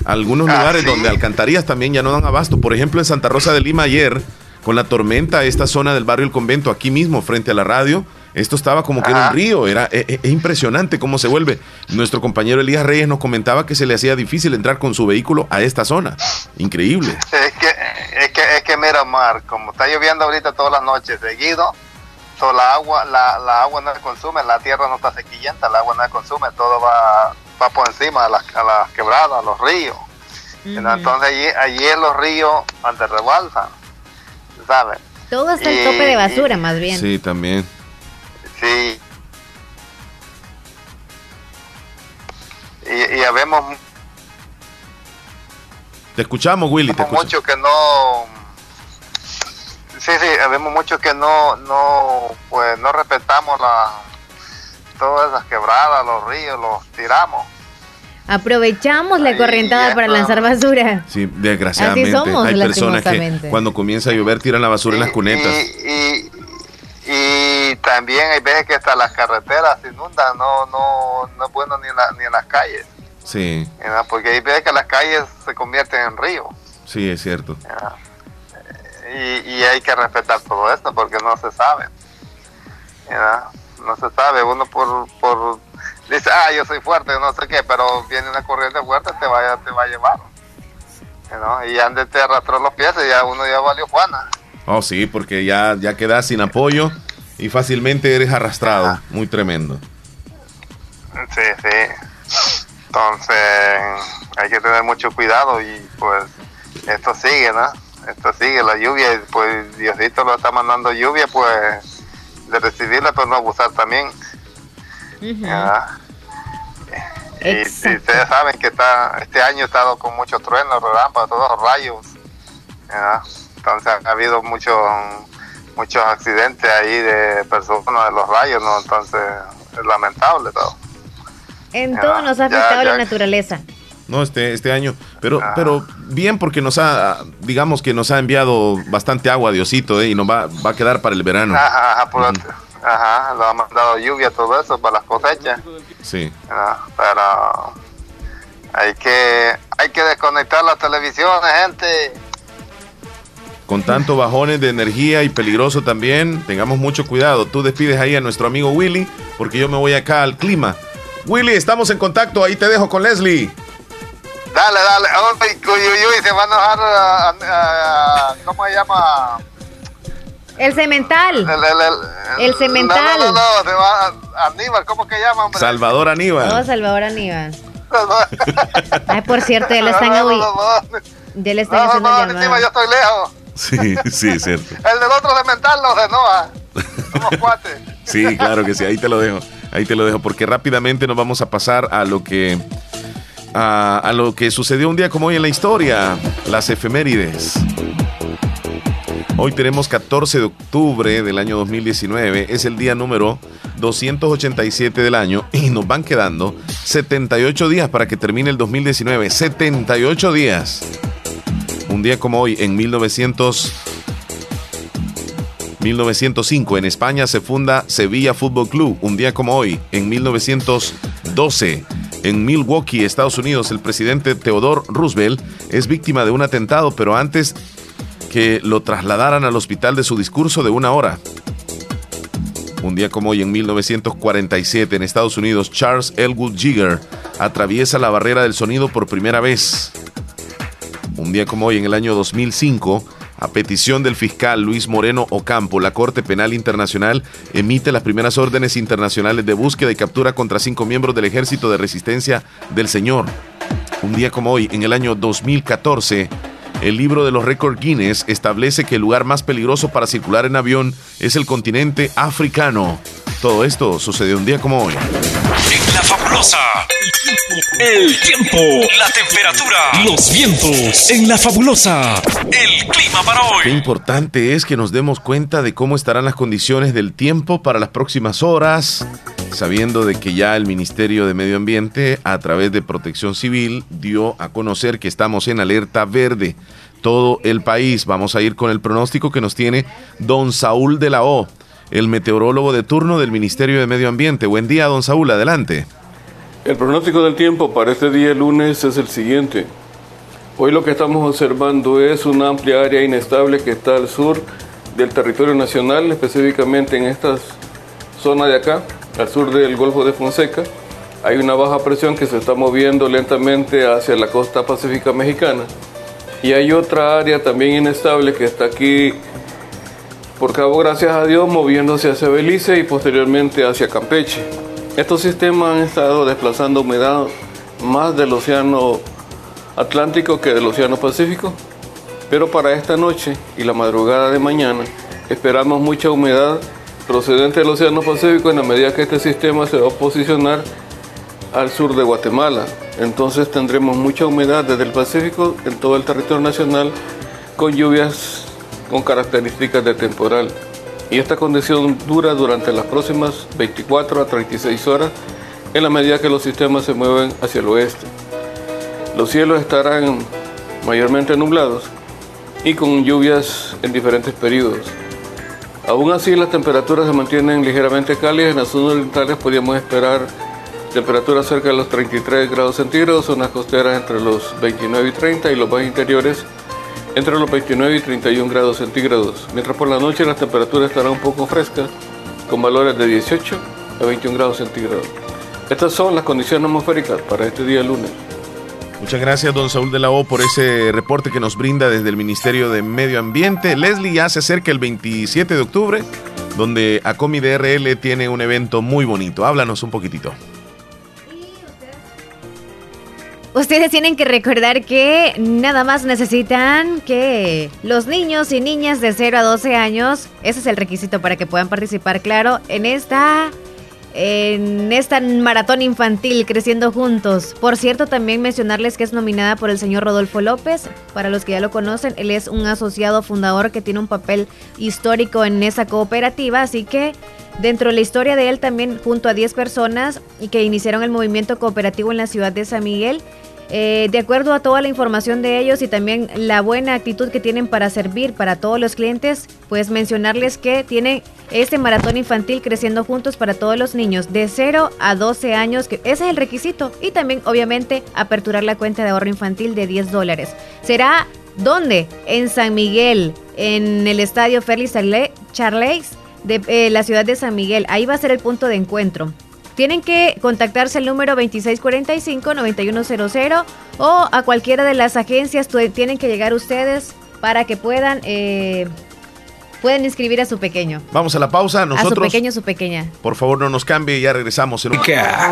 algunos ah, lugares donde alcantarillas también ya no dan abasto. Por ejemplo, en Santa Rosa de Lima ayer, con la tormenta, esta zona del barrio El Convento, aquí mismo, frente a la radio, esto estaba como que era un río, era es, e, e impresionante cómo se vuelve. Nuestro compañero Elías Reyes nos comentaba que se le hacía difícil entrar con su vehículo a esta zona. Increíble. Es que, es que, es que mira, Mar, como está lloviendo ahorita todas las noches seguido, toda la agua, la, la agua no se consume, la tierra no está sequillenta, el agua no se consume, todo va, va por encima a las, a quebradas, a los ríos. Entonces allí, allí en los ríos antes rebalsan, ¿sabes? Todo está el tope de basura, más bien. Sí, también. Sí. Y, y habemos... Te escuchamos, Willy. Te escuchamos. mucho que no... Sí, sí, habemos mucho que no, no, pues no respetamos la, todas esas quebradas, los ríos, los tiramos. Aprovechamos la corrientada para lanzar basura. Sí, desgraciadamente. Hay personas que cuando comienza a llover tiran la basura en las cunetas. Y, y también hay veces que hasta las carreteras se inundan, no, no, no es bueno ni, ni en las calles. Sí. Porque hay veces que las calles se convierten en río. Sí, es cierto. Y, y, hay que respetar todo esto porque no se sabe. No se sabe, uno por, por dice, ah, yo soy fuerte, no sé qué, pero viene una corriente fuerte, te va, te va a llevar. Y antes te arrastró los pies y ya uno ya valió Juana. Oh, sí, porque ya, ya quedas sin apoyo y fácilmente eres arrastrado. Muy tremendo. Sí, sí. Entonces, hay que tener mucho cuidado y pues esto sigue, ¿no? Esto sigue, la lluvia, pues Diosito lo está mandando lluvia, pues de recibirla, pues no abusar también. y, ustedes saben que está este año ha estado con muchos truenos, relámpagos, todos rayos. Entonces ha habido muchos muchos accidentes ahí de personas de los rayos, ¿no? Entonces es lamentable todo. En todo nos ha afectado la naturaleza. No, este, este año, pero, ah. pero bien porque nos ha, digamos que nos ha enviado bastante agua, Diosito, ¿eh? y nos va, va a quedar para el verano. Ajá, ajá, por ajá, nos ha mandado lluvia, todo eso para las cosechas. Sí. Ah, pero hay que, hay que desconectar las televisiones, gente con tanto bajones de energía y peligroso también. Tengamos mucho cuidado. Tú despides ahí a nuestro amigo Willy, porque yo me voy acá al clima. Willy, estamos en contacto. Ahí te dejo con Leslie. Dale, dale. se va a enojar. ¿Cómo se llama? El cemental. El, cemental. No, no, no, se va Aníbal, ¿cómo que llama, hombre? Salvador Aníbal. No, Salvador Aníbal. Ay, por cierto, ya le están, ya le están haciendo llamada. yo estoy lejos. Sí, sí, es cierto. El del otro de mental, los de Noah. Somos cuates. Sí, claro que sí, ahí te lo dejo. Ahí te lo dejo, porque rápidamente nos vamos a pasar a lo que. A, lo que sucedió un día como hoy en la historia, las efemérides. Hoy tenemos 14 de octubre del año 2019, es el día número 287 del año y nos van quedando 78 días para que termine el 2019. 78 días. Un día como hoy, en 1900, 1905, en España se funda Sevilla Fútbol Club. Un día como hoy, en 1912, en Milwaukee, Estados Unidos, el presidente Theodore Roosevelt es víctima de un atentado, pero antes que lo trasladaran al hospital de su discurso de una hora. Un día como hoy, en 1947, en Estados Unidos, Charles Elwood Jigger atraviesa la barrera del sonido por primera vez. Un día como hoy, en el año 2005, a petición del fiscal Luis Moreno Ocampo, la Corte Penal Internacional emite las primeras órdenes internacionales de búsqueda y captura contra cinco miembros del Ejército de Resistencia del Señor. Un día como hoy, en el año 2014, el libro de los récords Guinness establece que el lugar más peligroso para circular en avión es el continente africano. Todo esto sucedió un día como hoy. Fabulosa. El tiempo, la temperatura, los vientos. En la fabulosa. El clima para hoy. Qué importante es que nos demos cuenta de cómo estarán las condiciones del tiempo para las próximas horas, sabiendo de que ya el Ministerio de Medio Ambiente, a través de Protección Civil, dio a conocer que estamos en alerta verde todo el país. Vamos a ir con el pronóstico que nos tiene don Saúl de la O, el meteorólogo de turno del Ministerio de Medio Ambiente. Buen día, don Saúl, adelante. El pronóstico del tiempo para este día lunes es el siguiente. Hoy lo que estamos observando es una amplia área inestable que está al sur del territorio nacional, específicamente en esta zona de acá, al sur del Golfo de Fonseca. Hay una baja presión que se está moviendo lentamente hacia la costa pacífica mexicana. Y hay otra área también inestable que está aquí por Cabo Gracias a Dios moviéndose hacia Belice y posteriormente hacia Campeche. Estos sistemas han estado desplazando humedad más del océano Atlántico que del océano Pacífico, pero para esta noche y la madrugada de mañana esperamos mucha humedad procedente del océano Pacífico en la medida que este sistema se va a posicionar al sur de Guatemala. Entonces tendremos mucha humedad desde el Pacífico en todo el territorio nacional con lluvias con características de temporal. Y esta condición dura durante las próximas 24 a 36 horas en la medida que los sistemas se mueven hacia el oeste. Los cielos estarán mayormente nublados y con lluvias en diferentes periodos. Aún así, las temperaturas se mantienen ligeramente cálidas. En las zonas orientales podríamos esperar temperaturas cerca de los 33 grados centígrados, zonas costeras entre los 29 y 30 y los más interiores entre los 29 y 31 grados centígrados, mientras por la noche las temperaturas estarán un poco frescas, con valores de 18 a 21 grados centígrados. Estas son las condiciones atmosféricas para este día lunes. Muchas gracias, don Saúl de la O, por ese reporte que nos brinda desde el Ministerio de Medio Ambiente. Leslie ya se acerca el 27 de octubre, donde Acomi DRL tiene un evento muy bonito. Háblanos un poquitito. Ustedes tienen que recordar que nada más necesitan que los niños y niñas de 0 a 12 años, ese es el requisito para que puedan participar, claro, en esta en esta maratón infantil Creciendo Juntos. Por cierto, también mencionarles que es nominada por el señor Rodolfo López. Para los que ya lo conocen, él es un asociado fundador que tiene un papel histórico en esa cooperativa, así que dentro de la historia de él también junto a 10 personas y que iniciaron el movimiento cooperativo en la ciudad de San Miguel, eh, de acuerdo a toda la información de ellos y también la buena actitud que tienen para servir para todos los clientes, pues mencionarles que tienen este maratón infantil creciendo juntos para todos los niños de 0 a 12 años, que ese es el requisito, y también obviamente aperturar la cuenta de ahorro infantil de 10 dólares. ¿Será dónde? En San Miguel, en el estadio Félix Charles de eh, la ciudad de San Miguel. Ahí va a ser el punto de encuentro. Tienen que contactarse al número 2645-9100 o a cualquiera de las agencias. Tienen que llegar ustedes para que puedan eh, pueden inscribir a su pequeño. Vamos a la pausa. Nosotros, a su pequeño, su pequeña. Por favor, no nos cambie y ya regresamos. En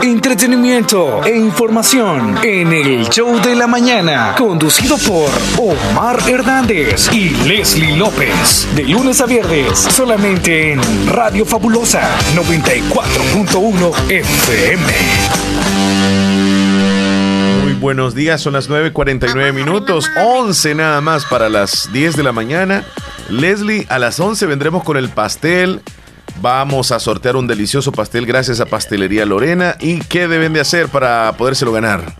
Entretenimiento e información en el show de la mañana, conducido por Omar Hernández y Leslie López. De lunes a viernes, solamente en Radio Fabulosa 94.1 FM. Muy buenos días, son las 9.49 minutos, 11 nada más para las 10 de la mañana. Leslie, a las 11 vendremos con el pastel. Vamos a sortear un delicioso pastel gracias a Pastelería Lorena. ¿Y qué deben de hacer para podérselo ganar?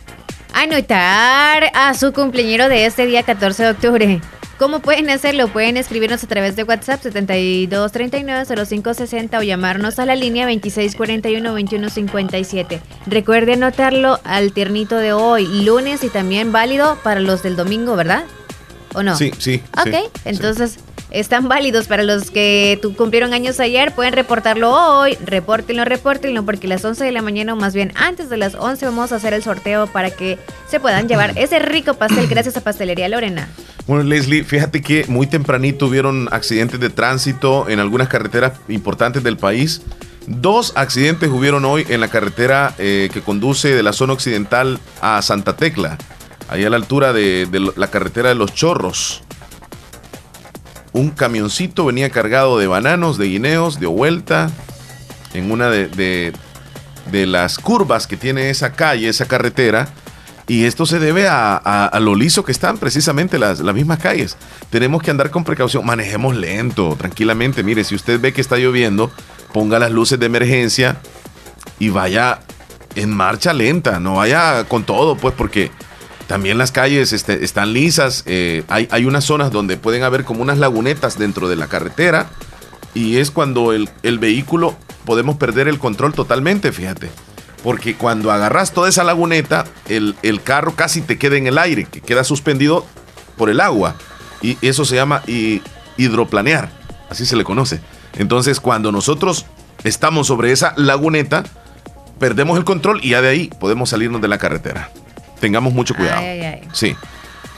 Anotar a su cumpleañero de este día 14 de octubre. ¿Cómo pueden hacerlo? Pueden escribirnos a través de WhatsApp 7239-0560 o llamarnos a la línea 2641-2157. Recuerde anotarlo al tiernito de hoy, lunes y también válido para los del domingo, ¿verdad? ¿O no? Sí, sí. Ok, entonces están válidos para los que cumplieron años ayer. Pueden reportarlo hoy. Repórtenlo, repórtenlo, porque a las 11 de la mañana, o más bien antes de las 11, vamos a hacer el sorteo para que se puedan llevar ese rico pastel gracias a Pastelería Lorena. Bueno, Leslie, fíjate que muy tempranito hubieron accidentes de tránsito en algunas carreteras importantes del país. Dos accidentes hubieron hoy en la carretera eh, que conduce de la zona occidental a Santa Tecla, ahí a la altura de la carretera de los Chorros un camioncito venía cargado de bananos, de guineos, de vuelta, en una de, las curvas que tiene esa calle, esa carretera. Y esto se debe a, lo liso que están precisamente las, las, mismas calles. Tenemos que andar con precaución, manejemos lento, tranquilamente. Mire, si usted ve que está lloviendo, ponga las luces de emergencia y vaya en marcha lenta, no vaya con todo, pues porque también las calles este, están lisas. Eh, hay, unas zonas donde pueden haber como unas lagunetas dentro de la carretera. Y es cuando el, vehículo podemos perder el control totalmente, fíjate. Porque cuando agarras toda esa laguneta, el, carro casi te queda en el aire, que queda suspendido por el agua. Y eso se llama hidroplanear, así se le conoce. Entonces, cuando nosotros estamos sobre esa laguneta, perdemos el control y ya de ahí podemos salirnos de la carretera. Tengamos mucho cuidado. Sí.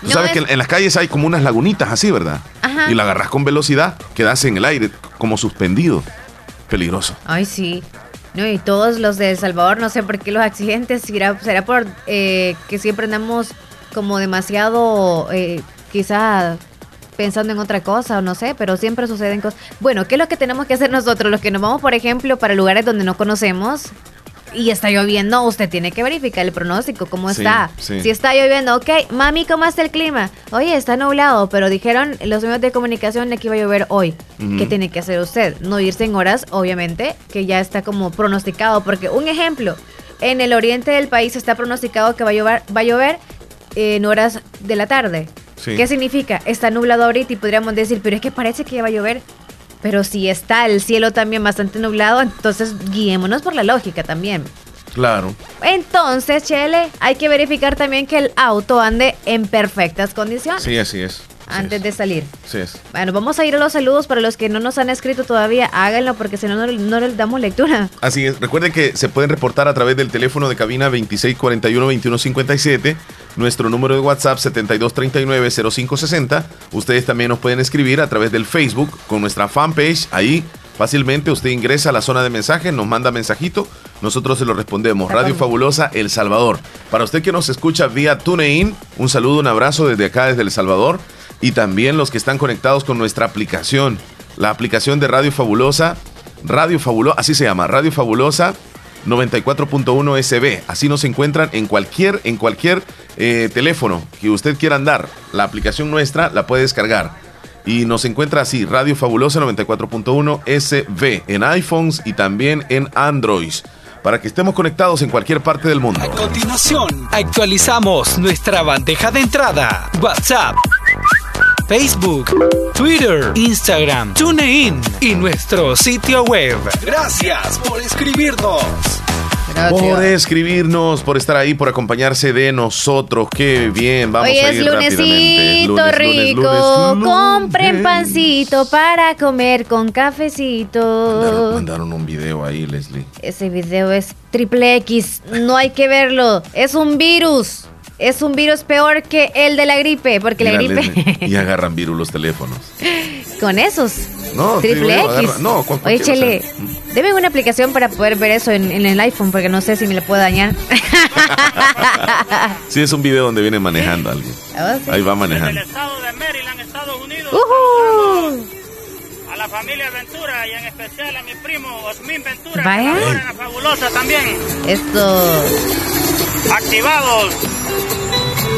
Tú sabes que en las calles hay como unas lagunitas así, ¿verdad? Y la agarras con velocidad, quedas en el aire, como suspendido. Peligroso. Ay, sí. No, y todos los de El Salvador, no sé por qué los accidentes, será, será por eh, que siempre andamos como demasiado, eh, quizá pensando en otra cosa o no sé, pero siempre suceden cosas. Bueno, ¿qué es lo que tenemos que hacer nosotros? Los que nos vamos, por ejemplo, para lugares donde no conocemos, y está lloviendo, usted tiene que verificar el pronóstico, cómo está. Si está lloviendo, ok, mami, ¿cómo está el clima? Oye, está nublado, pero dijeron los medios de comunicación que iba a llover hoy. ¿Qué tiene que hacer usted? No irse en horas, obviamente, que ya está como pronosticado, porque un ejemplo, en el oriente del país está pronosticado que va a llover, va a llover en horas de la tarde. ¿Qué significa? Está nublado ahorita y podríamos decir, pero es que parece que va a llover pero si está el cielo también bastante nublado, entonces guiémonos por la lógica también. Claro. Entonces, Chele, hay que verificar también que el auto ande en perfectas condiciones. Sí, así es. antes de salir. Sí es. Bueno, vamos a ir a los saludos para los que no nos han escrito todavía. Háganlo porque si no, no, les damos lectura. Así es. Recuerden que se pueden reportar a través del teléfono de cabina 2641-2157 nuestro número de WhatsApp 7239-0560. Ustedes también nos pueden escribir a través del Facebook con nuestra fanpage. Ahí fácilmente usted ingresa a la zona de mensajes, nos manda mensajito, nosotros se lo respondemos. Radio Fabulosa El Salvador. Para usted que nos escucha vía TuneIn, un saludo, un abrazo desde acá, desde El Salvador. Y también los que están conectados con nuestra aplicación, la aplicación de Radio Fabulosa. Radio Fabulosa, así se llama, Radio Fabulosa 94.1 SB. Así nos encuentran en cualquier, en cualquier eh, teléfono que usted quiera andar. La aplicación nuestra la puede descargar. Y nos encuentra así, Radio Fabulosa 94.1 SB en iPhones y también en Android para que estemos conectados en cualquier parte del mundo. A continuación, actualizamos nuestra bandeja de entrada. WhatsApp, Facebook, Twitter, Instagram, TuneIn y nuestro sitio web. Gracias por escribirnos. Por escribirnos, por estar ahí, por acompañarse de nosotros. Qué bien, vamos Hoy a ir es lunesito rico. Compren pancito para comer con cafecito. Mandaron, un video ahí, Leslie. Ese video es triple X. No hay que verlo. Es un virus. Es un virus peor que el de la gripe, porque la gripe. y agarran virus los teléfonos. Con esos. No, triple X. no, Oye, Chele, debe una aplicación para poder ver eso en, el iPhone, porque no sé si me le puedo dañar. sí, es un video donde viene manejando alguien. Oh, Ahí va manejando. En el estado de Maryland, Estados Unidos. Uh A la familia Ventura y en especial a mi primo Osmin Ventura. Vaya. Que la fabulosa también. Esto. Activados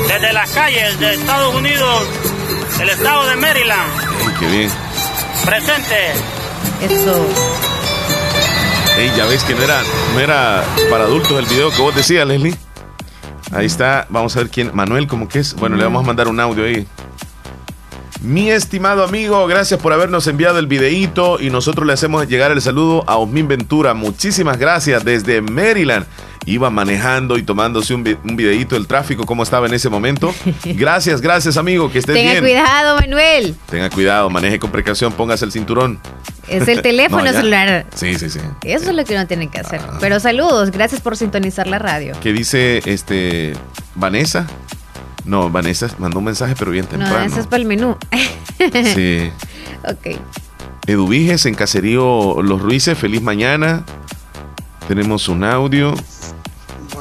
desde las calles de Estados Unidos, del estado de Maryland. qué bien. Presente. Eso. Ey, ya ves que no era, no era para adultos el video que vos decías, Leslie. Ahí está, vamos a ver quién. Manuel, ¿cómo que es? Bueno, le vamos a mandar un audio ahí. Mi estimado amigo, gracias por habernos enviado el videíto y nosotros le hacemos llegar el saludo a Osmin Ventura. Muchísimas gracias desde Maryland iba manejando y tomándose un, un videíto del tráfico, cómo estaba en ese momento. Gracias, gracias, amigo, que estés bien. Tenga cuidado, Manuel. Tenga cuidado, maneje con precaución, póngase el cinturón. Es el teléfono celular. Sí, sí, sí. Eso es lo que uno tiene que hacer. Ah. Pero saludos, gracias por sintonizar la radio. ¿Qué dice este Vanessa? No, Vanessa mandó un mensaje, pero bien temprano. No, es para el menú. sí. Ok. Eduviges en Caserío Los Ruices, feliz mañana. Tenemos un audio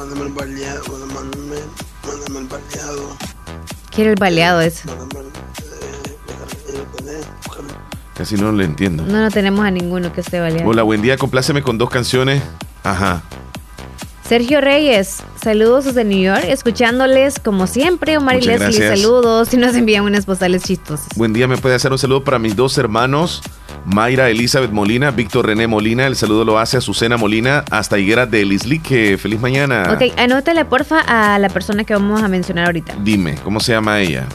mándame el baleado, mándame, mándame el baleado. Quiero el baleado eso. Casi no le entiendo. No, no tenemos a ninguno que esté baleado. Hola, buen día, compláceme con dos canciones. Ajá. Sergio Reyes, saludos desde New York, escuchándoles como siempre. Omar y Leslie, saludos y nos envían unas postales chistosas. Buen día, me puede hacer un saludo para mis dos hermanos Mayra Elizabeth Molina, Víctor René Molina, el saludo lo hace a Azucena Molina, hasta Higuera de Lislique. Feliz mañana. Ok, anótale porfa a la persona que vamos a mencionar ahorita. Dime, ¿cómo se llama ella?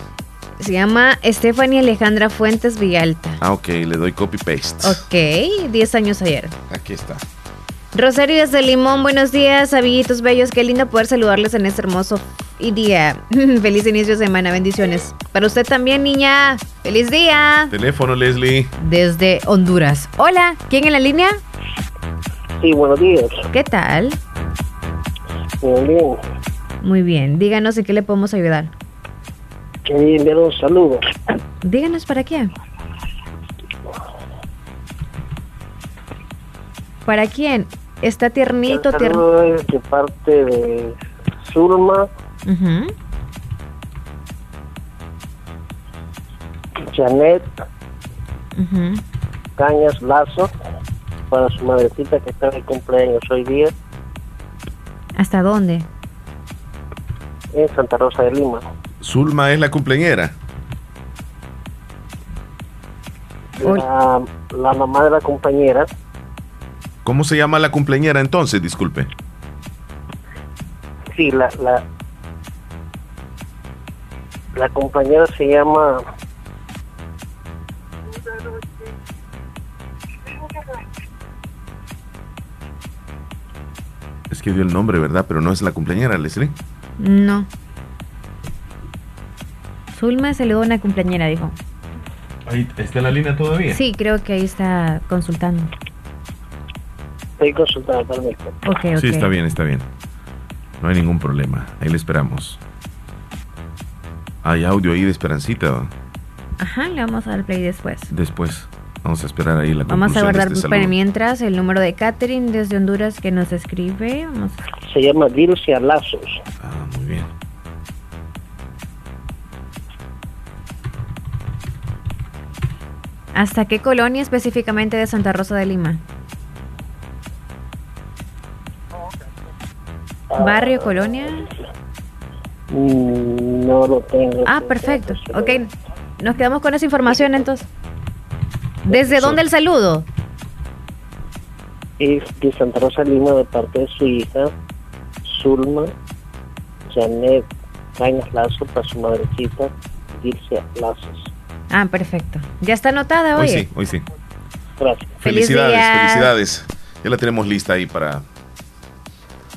Se llama Stephanie Alejandra Fuentes Villalta. Ah, ok, le doy copy paste. Ok, 10 años ayer. Aquí está. Rosario desde Limón, buenos días, amiguitos bellos. Qué lindo poder saludarles en este hermoso día. Feliz inicio de semana, bendiciones. Para usted también, niña. Feliz día. Teléfono, Leslie. Desde Honduras. Hola, ¿quién en la línea? Sí, buenos días. ¿Qué tal? Muy bien. Muy bien, díganos en qué le podemos ayudar. Quería enviar un saludo. Díganos para qué. ¿Para quién? Está tiernito, El es de parte de Zulma, Ujú. Janet, Ujú. Cañas Lazo, para su madrecita que está de cumpleaños hoy día ¿Hasta dónde? en Santa Rosa de Lima. Zulma es la cumpleañera. La, la mamá de la compañera ¿Cómo se llama la cumpleañera entonces? Disculpe. Sí, la, la, la compañera se llama... Es que dio el nombre, ¿verdad? Pero no es la cumpleañera, Leslie. No. Zulma se le dio una cumpleañera, dijo. Ahí está en la línea todavía. Sí, creo que ahí está consultando. Estoy consultando, permiso. Ok, ok. Sí, está bien, está bien. No hay ningún problema. Ahí le esperamos. Hay audio ahí de Esperancita. Ajá, le vamos a dar play después. Después. Vamos a esperar ahí la Vamos a de guardar este para mientras el número de Catherine desde Honduras que nos escribe. Vamos. Se llama Dilcia Lazos. Ah, muy bien. ¿Hasta qué colonia específicamente de Santa Rosa de Lima? ¿Barrio, colonia? Mm, No lo tengo. Ah, perfecto. Ok, nos quedamos con esa información entonces. ¿Desde dónde el saludo? Es de Santa Rosa de Lima de parte de su hija, Zulma, Janet Cañas Lazo, para su madrecita, Dilcia Lazos. Ah, perfecto. Ya está anotada, Hoy oye. sí, hoy sí. Gracias. Felicidades, felicidades. Ya la tenemos lista ahí para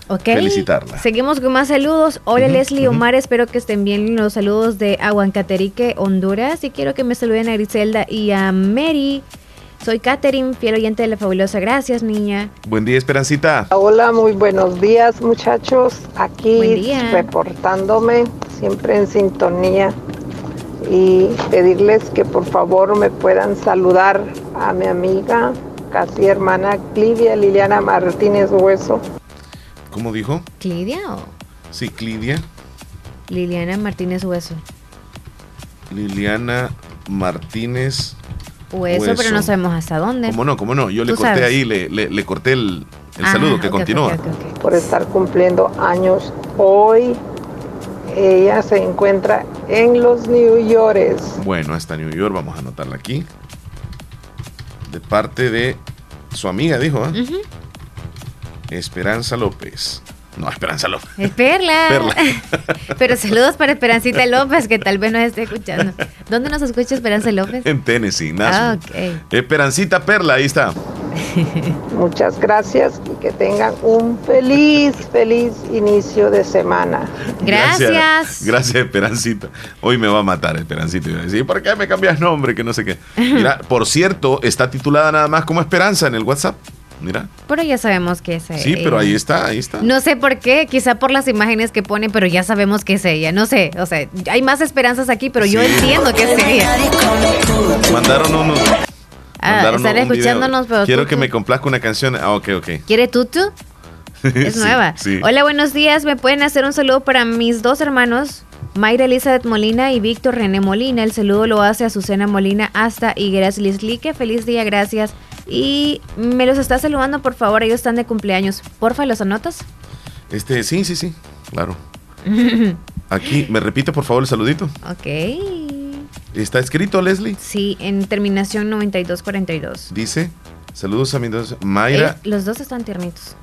Ok. felicitarla. Seguimos con más saludos. Hola Leslie Omar, espero que estén bien los saludos de Aguancaterique, Honduras. Y quiero que me saluden a Griselda y a Mary. Soy Katherine, fiel oyente de la fabulosa. Gracias, niña. Buen día, Esperancita. Hola, muy buenos días muchachos. Aquí reportándome, siempre en sintonía. Y pedirles que por favor me puedan saludar a mi amiga, casi hermana Clivia Liliana Martínez Hueso. ¿Cómo dijo? ¿Clidia o Sí, Clidia. Liliana Martínez Hueso? Liliana Martínez. Hueso, Hueso. pero no sabemos hasta dónde. ¿Cómo no? ¿Cómo no? Yo le corté sabes. ahí, le, le- le corté el, el Ah, saludo que continúa. por estar cumpliendo años hoy. Ella se encuentra en los New York. Bueno, hasta New York, vamos a anotarla aquí. De parte de su amiga, dijo, ¿ah? Ujú. Esperanza López. No, Esperanza López. Es Perla. Perla. Pero saludos para Esperancita López, que tal vez nos esté escuchando. ¿Dónde nos escucha Esperanza López? En Tennessee, Ah, Nashville. ok. Esperancita Perla, ahí está. Muchas gracias y que tengan un feliz, feliz inicio de semana. Gracias. Gracias, Esperancita. Hoy me va a matar Esperancita. Y va a decir, ¿por qué me cambias nombre? Que no sé qué. Mira, por cierto, está titulada nada más como Esperanza en el WhatsApp. Mira. Pero ya sabemos que es ella. Sí, pero ahí está, ahí está. No sé por qué, quizá por las imágenes que pone, pero ya sabemos que es ella. No sé, o sea, hay más esperanzas aquí, pero yo entiendo que es ella. Mandaron unos. Ah, mandaron están un video. escuchándonos, pero Quiero que me complazca una canción. Ah, ok, ok. ¿Quiere tutu? Es Sí, nueva. sí. Hola, buenos días. ¿Me pueden hacer un saludo para mis dos hermanos? Mayra Elizabeth Molina y Víctor René Molina. El saludo lo hace Azucena Molina hasta Higueras Lislique. Feliz día, gracias. Y me los está saludando, por favor. Ellos están de cumpleaños. Porfa, ¿los anotas? Este, sí, sí, sí. Claro. Aquí, ¿me repite por favor el saludito? ok. ¿Está escrito, Leslie? Sí, en terminación 9242. Dice, saludos a mis dos. Mayra, Eh, los dos están tiernitos.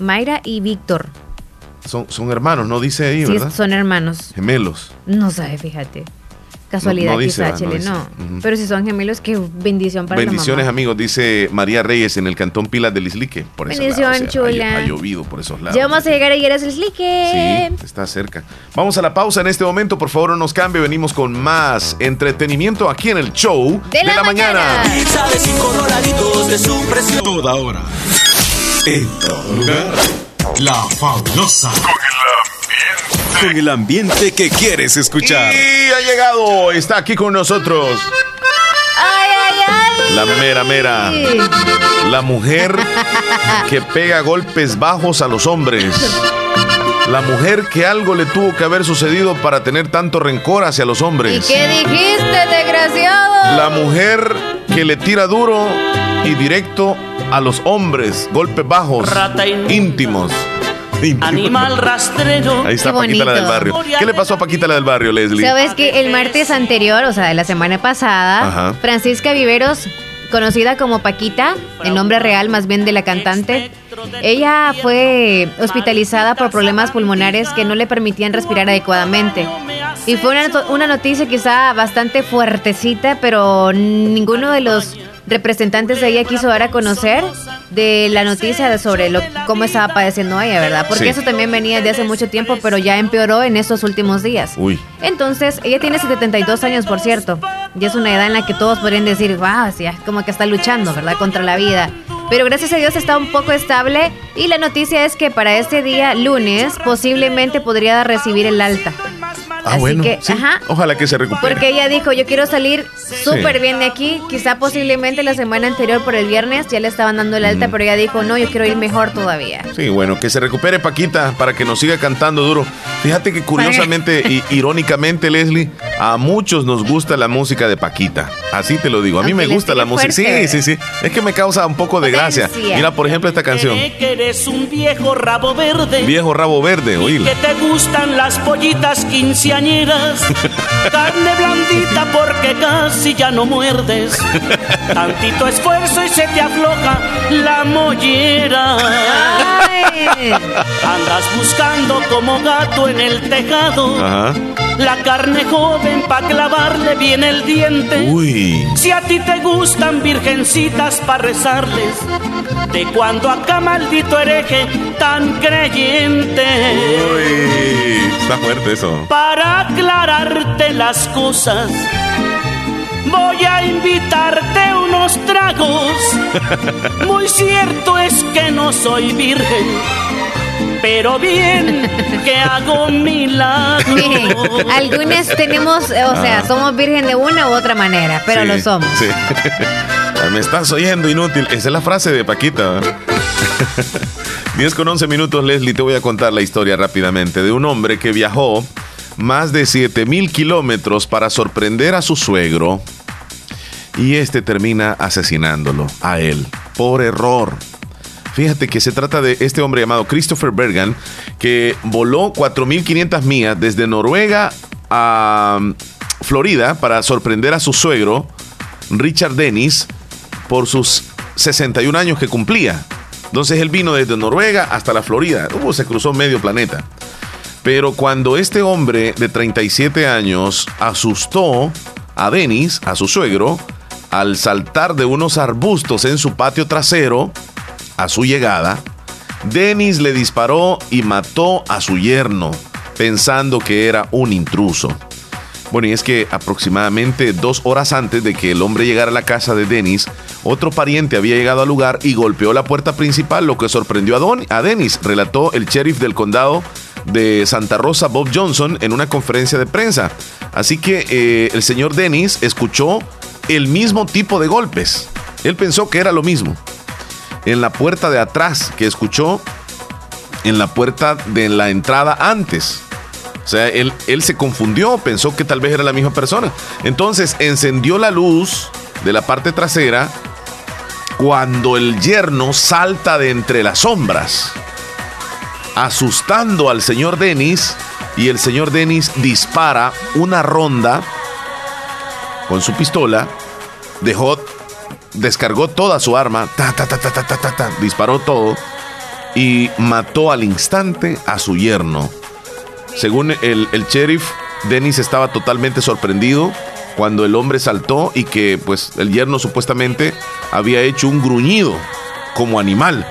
Mayra y Víctor. son, son hermanos, no dice ahí, Sí, ¿verdad? son hermanos. Gemelos. No sabe, fíjate. Casualidad, No- no dice, quizá, va, no no. Ujú. Pero si son gemelos, qué bendición para Bendiciones, la mamá. amigos, dice María Reyes en el cantón Pilas del Islique. Por Bendición, lados, o sea, ha- chula. Ha, llovido por esos lados. Ya vamos a llegar ayer a Slique. Sí, está cerca. Vamos a la pausa en este momento, por favor, no nos cambie. Venimos con más entretenimiento aquí en el show De la mañana. Pizza de cinco dolaritos de su precio. Toda hora. En todo lugar. La fabulosa. Con el ambiente que quieres escuchar. Y ha llegado, está aquí con nosotros Ay, ay, ay. la mera mera, la mujer que pega golpes bajos a los hombres. La mujer que algo le tuvo que haber sucedido para tener tanto rencor hacia los ¿Y hombres. qué dijiste, desgraciado? La mujer que le tira duro y directo a los hombres, golpes bajos, íntimos. Animal rastrero. Ahí está Qué Paquita la del bonito. barrio. ¿Qué le pasó a Paquita la del barrio, Leslie? Sabes que el martes anterior, o sea, de la semana pasada, Ajá. Francisca Viveros, conocida como Paquita, el nombre real más bien de la cantante, ella fue hospitalizada por problemas pulmonares que no le permitían respirar adecuadamente. Y fue una, una noticia quizá bastante fuertecita, pero ninguno de los representantes de ella quiso dar a conocer de la noticia de sobre lo, cómo estaba padeciendo ella, ¿verdad? Porque Sí. eso también venía de hace mucho tiempo, pero ya empeoró en estos últimos días. Uy. Entonces, ella tiene 72 años, por cierto. Y es una edad en la que todos podrían decir, wow, sí, como que está luchando, ¿verdad? Contra la vida. Pero gracias a Dios está un poco estable. Y la noticia es que para este día, lunes, posiblemente podría recibir el alta. Ah, Así bueno. que, sí. ajá. Ojalá que se recupere. Porque ella dijo, yo quiero salir súper bien de aquí. Quizá posiblemente la semana anterior por el viernes ya le estaban dando el alta, pero ella dijo, no, yo quiero ir mejor todavía. Sí, bueno, que se recupere Paquita para que nos siga cantando duro. Fíjate que curiosamente y irónicamente, Leslie, a muchos nos gusta la música de Paquita. Así te lo digo. A mí Aunque me gusta la música. Sí, sí, sí. Es que me causa un poco de gracia. Mira, por ejemplo, esta canción. Que eres un viejo rabo verde. Viejo rabo verde, oíla. Que te gustan las pollitas quinceañeras. Carne blandita porque casi ya no muerdes. Tantito esfuerzo y se te afloja la mollera. Ay. Andas buscando como gato en el tejado. Ajá. La carne joven pa' clavarle bien el diente. Uy. Si a ti te gustan virgencitas para rezarles, de cuando acá maldito hereje tan creyente. Uy. Está fuerte eso. Para aclararte las cosas, voy a invitarte unos tragos. Muy cierto es que no soy virgen, pero bien que hago milagros. Miren, algunas tenemos, o sea, Ah. somos virgen de una u otra manera, pero Sí, lo somos. Sí. Me estás oyendo inútil. Esa es la frase de Paquita. ¿verdad? 10 con 11 minutos, Leslie, te voy a contar la historia rápidamente de un hombre que viajó más de 7 mil kilómetros para sorprender a su suegro y este termina asesinándolo a él por error. Fíjate que se trata de este hombre llamado Christopher Bergan que voló 4.500 millas desde Noruega a mm, Florida para sorprender a su suegro, Richard Dennis, por sus 61 años que cumplía. Entonces él vino desde Noruega hasta la Florida. Uh, se cruzó medio planeta. Pero cuando este hombre de 37 años asustó a Dennis, a su suegro, al saltar de unos arbustos en su patio trasero, a su llegada, Dennis le disparó y mató a su yerno, pensando que era un intruso. Bueno, y es que aproximadamente dos horas antes de que el hombre llegara a la casa de Dennis, otro pariente había llegado al lugar y golpeó la puerta principal, lo que sorprendió a, Don, a Dennis, relató el sheriff del condado de Santa Rosa, Bob Johnson, en una conferencia de prensa. Así que eh, el señor Dennis escuchó el mismo tipo de golpes. Él pensó que era lo mismo. En la puerta de atrás que escuchó, en la puerta de la entrada antes. O sea, él, él se confundió, pensó que tal vez era la misma persona. Entonces encendió la luz de la parte trasera cuando el yerno salta de entre las sombras, asustando al señor Dennis y el señor Dennis dispara una ronda con su pistola, dejó, descargó toda su arma, ta, ta, ta, ta, ta, ta, ta, disparó todo y mató al instante a su yerno. Según el, el sheriff, Dennis estaba totalmente sorprendido cuando el hombre saltó y que pues el yerno supuestamente había hecho un gruñido como animal.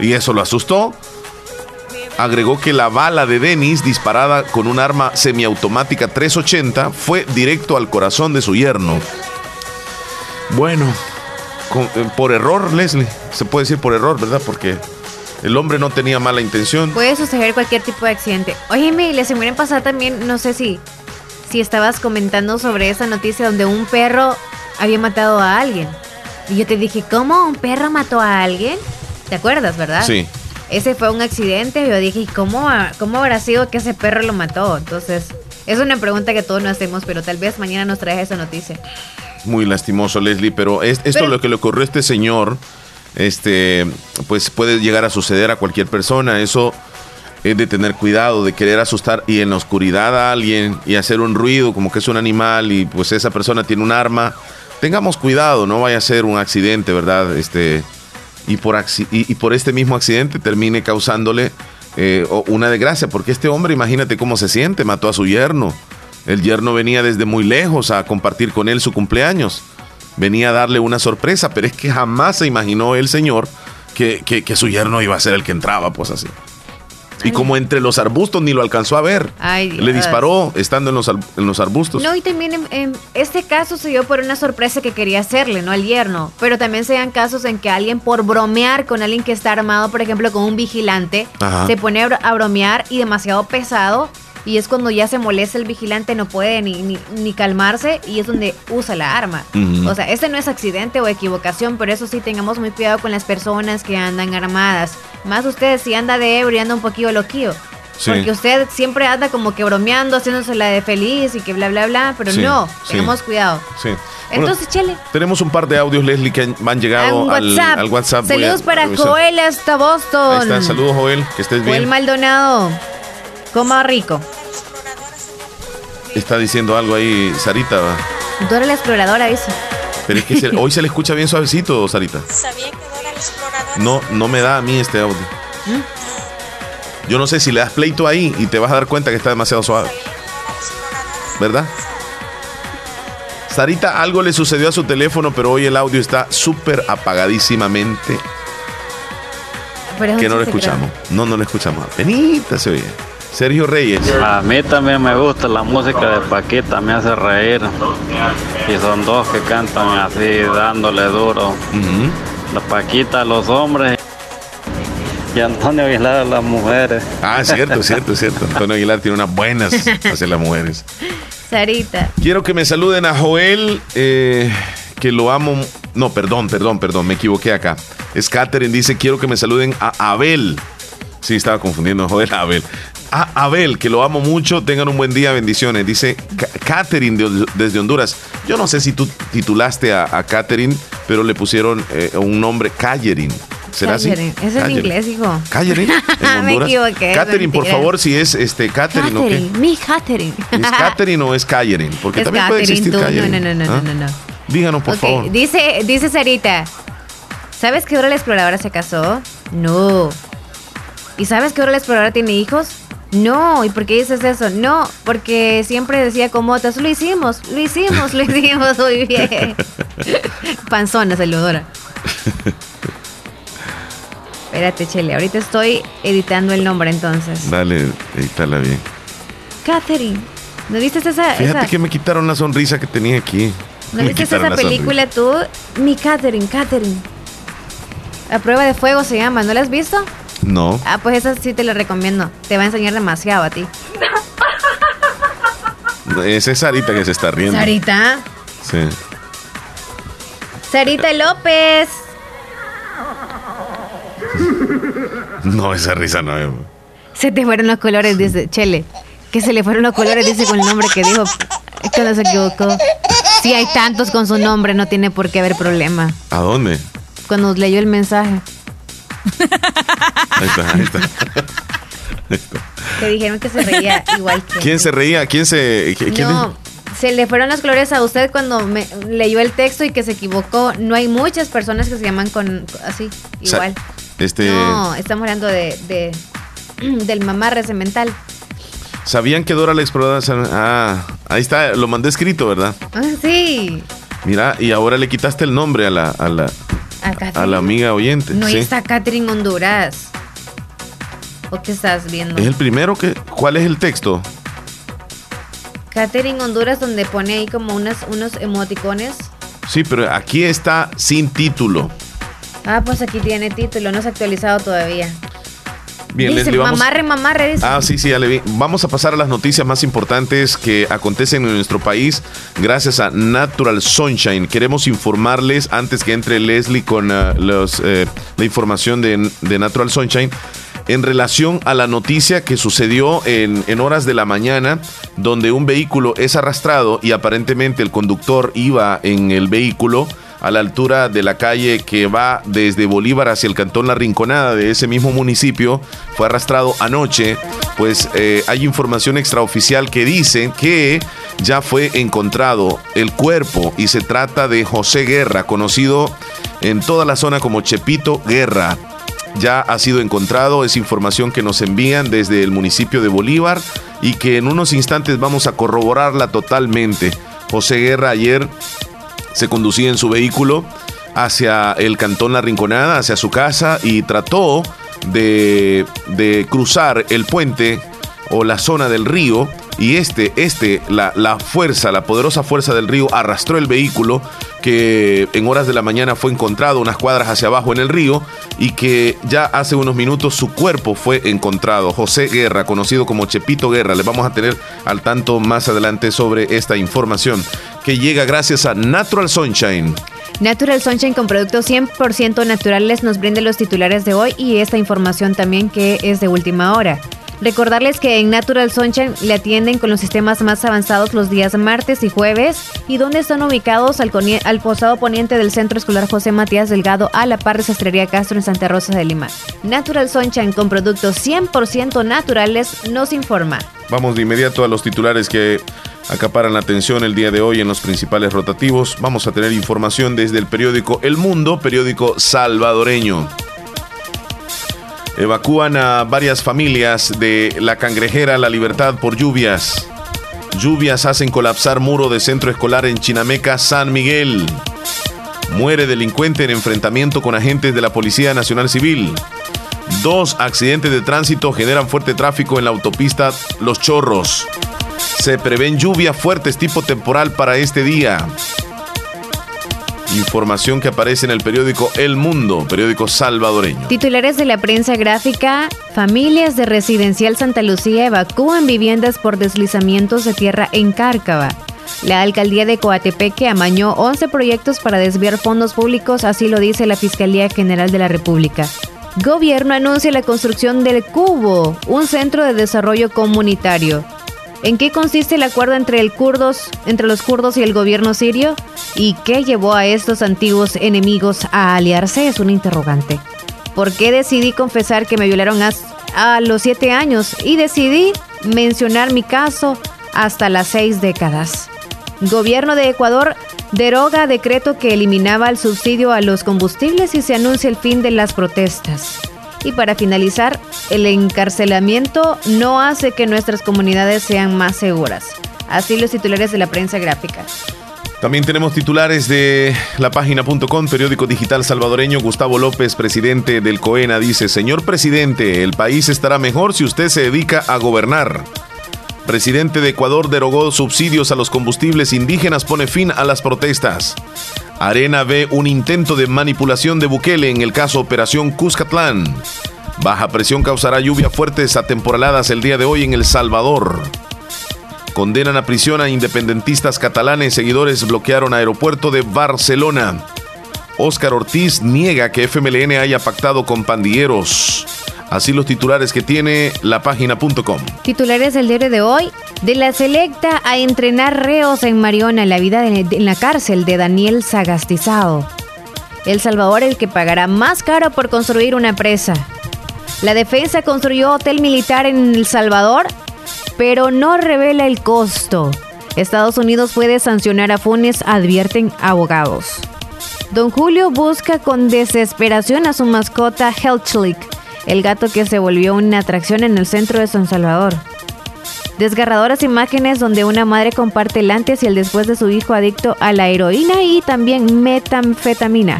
Y eso lo asustó. Agregó que la bala de Dennis, disparada con un arma semiautomática 380, fue directo al corazón de su yerno. Bueno, con- eh, por error, Leslie, se puede decir por error, ¿verdad? Porque el hombre no tenía mala intención. Puede suceder cualquier tipo de accidente. Óyeme, la semana pasada también, no sé si, si estabas comentando sobre esa noticia donde un perro había matado a alguien. Y yo te dije, ¿cómo un perro mató a alguien? ¿Te acuerdas, verdad? Sí. Ese fue un accidente. Yo dije, ¿y cómo, cómo habrá sido que ese perro lo mató? Entonces, es una pregunta que todos nos hacemos, pero tal vez mañana nos traes esa noticia. Muy lastimoso, Leslie, pero es, esto Pero- lo que le ocurrió a este señor, este, pues puede llegar a suceder a cualquier persona. Eso es de tener cuidado, de querer asustar y en la oscuridad a alguien y hacer un ruido como que es un animal y pues esa persona tiene un arma. Tengamos cuidado, no vaya a ser un accidente, ¿verdad? Este, y por, y, y por este mismo accidente termine causándole eh, una desgracia, porque este hombre, imagínate cómo se siente, mató a su yerno. El yerno venía desde muy lejos a compartir con él su cumpleaños. Venía a darle una sorpresa, pero es que jamás se imaginó el señor que, que- que su yerno iba a ser el que entraba, pues así. Y como entre los arbustos ni lo alcanzó a ver. Ay, Le disparó estando en los, en los arbustos. No, y también en, en este caso se dio por una sorpresa que quería hacerle, ¿no? Al yerno. Pero también se dan casos en que alguien, por bromear con alguien que está armado, por ejemplo, con un vigilante, Ajá. se pone a bromear y demasiado pesado. Y es cuando ya se molesta el vigilante, no puede ni, ni, ni calmarse y es donde usa la arma. Ujú. O sea, este no es accidente o equivocación, pero eso sí, tengamos muy cuidado con las personas que andan armadas. Más usted si anda de ebrio y anda un poquillo loquillo. Sí. Porque usted siempre anda como que bromeando, haciéndose la de feliz y que bla, bla, bla, pero Sí, no, sí. tengamos cuidado. Sí. Bueno, Entonces, chele. tenemos un par de audios, Leslie, que han, llegado Un al WhatsApp. al WhatsApp. Voy a Saludos para revisar. Joel hasta Boston. Ahí está, saludos, Joel, que estés Joel bien. Maldonado. Coma rico. Está diciendo algo ahí, Sarita. va. Dora la exploradora, dice. Pero es que se- hoy se le escucha bien suavecito, Sarita. ¿Sabían que Dora la exploradora No, no me da a mí este audio. Yo no sé si le das pleito ahí y te vas a dar cuenta que está demasiado suave. ¿Verdad? Sarita, algo le sucedió a su teléfono, pero hoy el audio está súper apagadísimamente Pero es un que no lo escuchamos. No, no lo escuchamos. Penita se oye. Sergio Reyes. A mí también me gusta la música de Paquita, me hace reír. Y son dos que cantan así, dándole duro. La Paquita a los hombres y Antonio Aguilar a las mujeres. Ah, cierto, cierto, cierto. Antonio Aguilar tiene unas buenas hacia las mujeres. Sarita. Quiero que me saluden a Joel, eh, que lo amo. No, perdón, perdón, perdón, me equivoqué acá. Es Catherine, dice, quiero que me saluden a Abel. Sí, estaba confundiendo Joel a Abel. A Abel, que lo amo mucho, tengan un buen día, bendiciones. Dice Ca- Catherine de- desde Honduras. Yo no sé si tú titulaste a, a Catherine, pero le pusieron eh, un nombre, Catherine. ¿Será Catherine. así? Ese es inglés, hijo. Catherine, Me equivoqué, Catherine, por favor, si es este Catherine, o qué. Mi Catherine. ¿Es Catherine o es Catherine? Porque Es también puede existir tú. No, Catherine. no, no, no, ¿Ah? no, no, no. Díganos, por favor. Dice, dice Sarita. ¿Sabes que ahora la exploradora se casó? No. ¿Y sabes que ahora la exploradora tiene hijos? No. ¿Y por qué dices eso? No, porque siempre decía como otras, lo hicimos, lo hicimos, lo hicimos muy bien. Panzona, saludora. Espérate, Chele, ahorita estoy editando el nombre entonces. Dale, edítala bien. Catherine. ¿No viste esa? Fíjate esa- que me quitaron la sonrisa que tenía aquí. ¿No Me viste esa sonrisa. película tú? Mi Catherine, Catherine. A prueba de fuego se llama, ¿no la has visto? No. Ah, pues esa sí te la recomiendo. Te va a enseñar demasiado a ti. Esa es Sarita que se está riendo. Sarita. Sí. Sarita López. No, esa risa no es. Se te fueron los colores, dice Chele. Que se le fueron los colores, dice con el nombre que dijo. Es que no se equivocó. Si hay tantos con su nombre, no tiene por qué haber problema. ¿A dónde? Cuando leyó el mensaje, Ahí está, ahí está. te dijeron que se reía igual que. ¿Quién se reía? ¿Quién se.? quién No, Se le fueron las colores a usted cuando me leyó el texto y que se equivocó. No hay muchas personas que se llaman con así, igual. Este, No, estamos hablando de, de- del mamarre cemental. ¿Sabían que Dora la exploradora... Ah, ahí está, lo mandé escrito, ¿verdad? Ah, sí. Mira, y ahora le quitaste el nombre a la, a la, A la amiga oyente. No sí. está Catherine Honduras. ¿O qué estás viendo? Es el primero que... ¿Cuál es el texto? Catherine Honduras donde pone ahí como unas, unos emoticones. Sí, pero aquí está sin título. Ah, pues aquí tiene título, no se ha actualizado todavía. Bien, dice, Leslie, vamos... mamarre, mamarre. Ah, sí, sí, ya le vi. Vamos a pasar a las noticias más importantes que acontecen en nuestro país gracias a Natural Sunshine. Queremos informarles, antes que entre Leslie con ah, los, eh, la información de, de Natural Sunshine, en relación a la noticia que sucedió en, en horas de la mañana, donde un vehículo es arrastrado y aparentemente el conductor iba en el vehículo a la altura de la calle que va desde Bolívar hacia el cantón La Rinconada de ese mismo municipio, fue arrastrado anoche, pues eh, hay información extraoficial que dice que ya fue encontrado el cuerpo y se trata de José Guerra, conocido en toda la zona como Chepito Guerra. Ya ha sido encontrado, es información que nos envían desde el municipio de Bolívar y que en unos instantes vamos a corroborarla totalmente. José Guerra ayer se conducía en su vehículo hacia el cantón La Rinconada, hacia su casa y trató de, de cruzar el puente o la zona del río y este, este, la, la fuerza, la poderosa fuerza del río arrastró el vehículo que en horas de la mañana fue encontrado unas cuadras hacia abajo en el río y que ya hace unos minutos su cuerpo fue encontrado. José Guerra, conocido como Chepito Guerra, le vamos a tener al tanto más adelante sobre esta información que llega gracias a Natural Sunshine. Natural Sunshine con productos 100% naturales nos brinda los titulares de hoy y esta información también que es de última hora. Recordarles que en Natural Sunshine le atienden con los sistemas más avanzados los días martes y jueves y donde están ubicados al, al posado poniente del Centro Escolar José Matías Delgado a la par de Sastrería Castro en Santa Rosa de Lima. Natural Sunshine con productos 100% naturales nos informa. Vamos de inmediato a los titulares que acaparan la atención el día de hoy en los principales rotativos. Vamos a tener información desde el periódico El Mundo, periódico salvadoreño. Evacúan a varias familias de la cangrejera La Libertad por lluvias. Lluvias hacen colapsar muro de centro escolar en Chinameca, San Miguel. Muere delincuente en enfrentamiento con agentes de la Policía Nacional Civil. Dos accidentes de tránsito generan fuerte tráfico en la autopista Los Chorros. Se prevén lluvias fuertes tipo temporal para este día. Información que aparece en el periódico El Mundo, periódico salvadoreño. Titulares de la prensa gráfica, familias de Residencial Santa Lucía evacúan viviendas por deslizamientos de tierra en Cárcava. La alcaldía de Coatepeque amañó 11 proyectos para desviar fondos públicos, así lo dice la Fiscalía General de la República. Gobierno anuncia la construcción del Cubo, un centro de desarrollo comunitario. ¿En qué consiste el acuerdo entre, el kurdos, entre los kurdos y el gobierno sirio? ¿Y qué llevó a estos antiguos enemigos a aliarse? Es un interrogante. ¿Por qué decidí confesar que me violaron a, a los siete años? Y decidí mencionar mi caso hasta las seis décadas. Gobierno de Ecuador deroga decreto que eliminaba el subsidio a los combustibles y se anuncia el fin de las protestas. Y para finalizar, el encarcelamiento no hace que nuestras comunidades sean más seguras. Así los titulares de la prensa gráfica. También tenemos titulares de la página.com, periódico digital salvadoreño. Gustavo López, presidente del COENA, dice, señor presidente, el país estará mejor si usted se dedica a gobernar. Presidente de Ecuador derogó subsidios a los combustibles indígenas, pone fin a las protestas. Arena ve un intento de manipulación de Bukele en el caso Operación Cuscatlán. Baja presión causará lluvias fuertes atemporaladas el día de hoy en El Salvador. Condenan a prisión a independentistas catalanes. Seguidores bloquearon aeropuerto de Barcelona. Óscar Ortiz niega que FMLN haya pactado con pandilleros. Así los titulares que tiene la página.com. Titulares del diario de hoy. De la selecta a entrenar reos en Mariona, la vida en la cárcel de Daniel Sagastizao. El Salvador el que pagará más caro por construir una presa. La defensa construyó hotel militar en El Salvador, pero no revela el costo. Estados Unidos puede sancionar a Funes, advierten abogados. Don Julio busca con desesperación a su mascota Helchlik, el gato que se volvió una atracción en el centro de San Salvador. Desgarradoras imágenes donde una madre comparte el antes y el después de su hijo adicto a la heroína y también metanfetamina.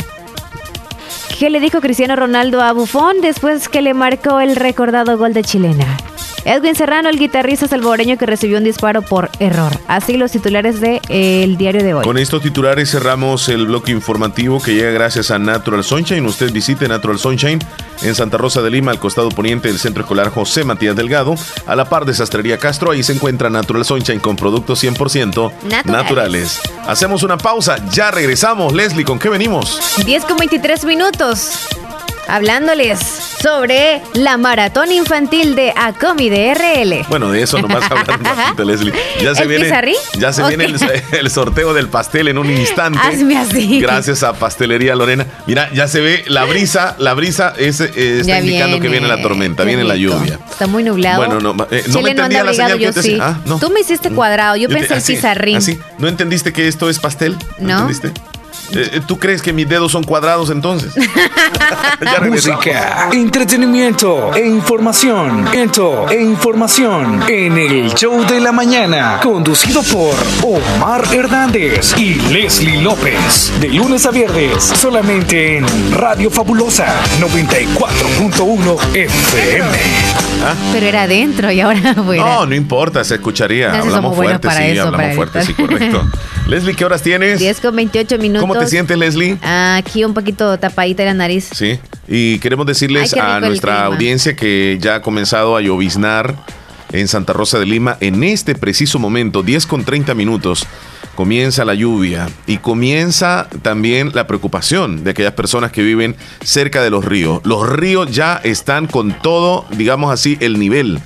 ¿Qué le dijo Cristiano Ronaldo a Buffon después que le marcó el recordado gol de chilena? Edwin Serrano, el guitarrista salvadoreño que recibió un disparo por error. Así los titulares del de, el diario de hoy. Con estos titulares cerramos el bloque informativo que llega gracias a Natural Sunshine. Usted visite Natural Sunshine en Santa Rosa de Lima, al costado poniente del Centro Escolar José Matías Delgado, a la par de Sastrería Castro. Ahí se encuentra Natural Sunshine con productos 100% naturales. naturales. Hacemos una pausa, ya regresamos. Leslie, ¿con qué venimos? 10 con 23 minutos hablándoles sobre la maratón infantil de Acomi de RL. Bueno, de eso nomás hablando, Leslie. Ya se ¿El viene, pizarrí? ya se viene el, el sorteo del pastel en un instante. Hazme así. Gracias a Pastelería Lorena. Mira, ya se ve la brisa, la brisa es, eh, está Ya indicando que viene. la tormenta, Qué viene la lluvia. Está muy nublado. Bueno, no, eh, no me no entendía anda la señal que yo te sí. hacía. Ah, no. Tú me hiciste cuadrado, yo, te- pensé el así, pizarrín. así. ¿No entendiste que esto es pastel? No. ¿Entendiste? Eh, ¿Tú crees que mis dedos son cuadrados entonces? Ya. Música, entretenimiento e información. Esto e información en el show de la mañana. Conducido por Omar Hernández y Leslie López. De lunes a viernes, solamente en Radio Fabulosa 94.1 FM. Pero era adentro y ahora afuera. No, no importa, se escucharía. Hablamos fuerte, sí, eso, hablamos fuerte, sí, correcto. Leslie, ¿qué horas tienes? 10 con 28 minutos. ¿Cómo te sientes, Leslie? Aquí un poquito tapadita la nariz. Sí, y queremos decirles Ay, a nuestra audiencia que ya ha comenzado a lloviznar en Santa Rosa de Lima. En este preciso momento, 10 con 30 minutos, comienza la lluvia y comienza también la preocupación de aquellas personas que viven cerca de los ríos. Los ríos ya están con todo, digamos así, el nivel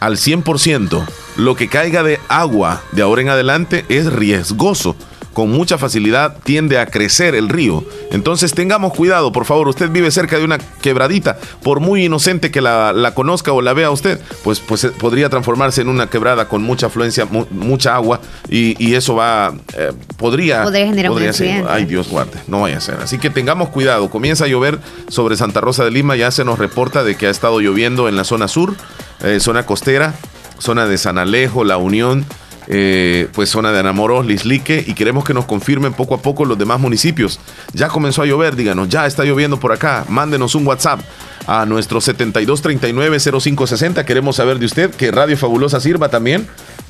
al 100%. Lo que caiga de agua de ahora en adelante es riesgoso. Con mucha facilidad tiende a crecer el río. Entonces tengamos cuidado, por favor. Usted vive cerca de una quebradita. Por muy inocente que la, la conozca o la vea usted, pues, pues eh, podría transformarse en una quebrada con mucha afluencia, mu- mucha agua. Y, y eso va, eh, podría... Podría generar un ser-. Ay, Dios guarde, no vaya a ser. Así que tengamos cuidado. Comienza a llover sobre Santa Rosa de Lima. Ya se nos reporta de que ha estado lloviendo en la zona sur, eh, zona costera, zona de San Alejo, La Unión, eh, pues zona de Anamoros, Lislique, y queremos que nos confirmen poco a poco los demás municipios. Ya comenzó a llover, díganos, ya está lloviendo por acá. Mándenos un WhatsApp a nuestro 72390560. Queremos saber de usted que Radio Fabulosa sirva también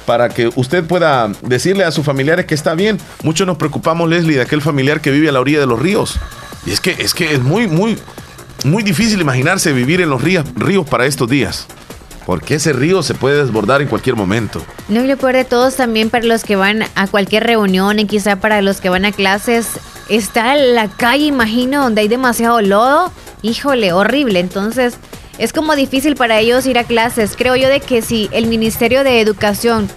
para que usted pueda decirle a sus familiares que está bien. Muchos nos preocupamos, Leslie, de aquel familiar que vive a la orilla de los ríos. Y es que es, que es muy, muy, muy difícil imaginarse vivir en los ríos, ríos para estos días. Porque ese río se puede desbordar en cualquier momento. No, y lo peor de todos también para los que van a cualquier reunión y quizá para los que van a clases, está la calle, imagino, donde hay demasiado lodo. Híjole, horrible. Entonces, es como difícil para ellos ir a clases. Creo yo de que si el Ministerio de Educación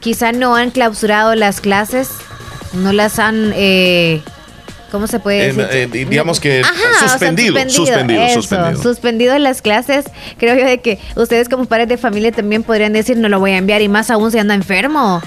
quizá no han clausurado las clases, no las han... eh, ¿Cómo se puede decir? eh, digamos que Ajá, o sea, suspendido, suspendido, eso, suspendido. suspendido las clases. Creo yo de que ustedes como padres de familia también podrían decir no lo voy a enviar y más aún si anda enfermo.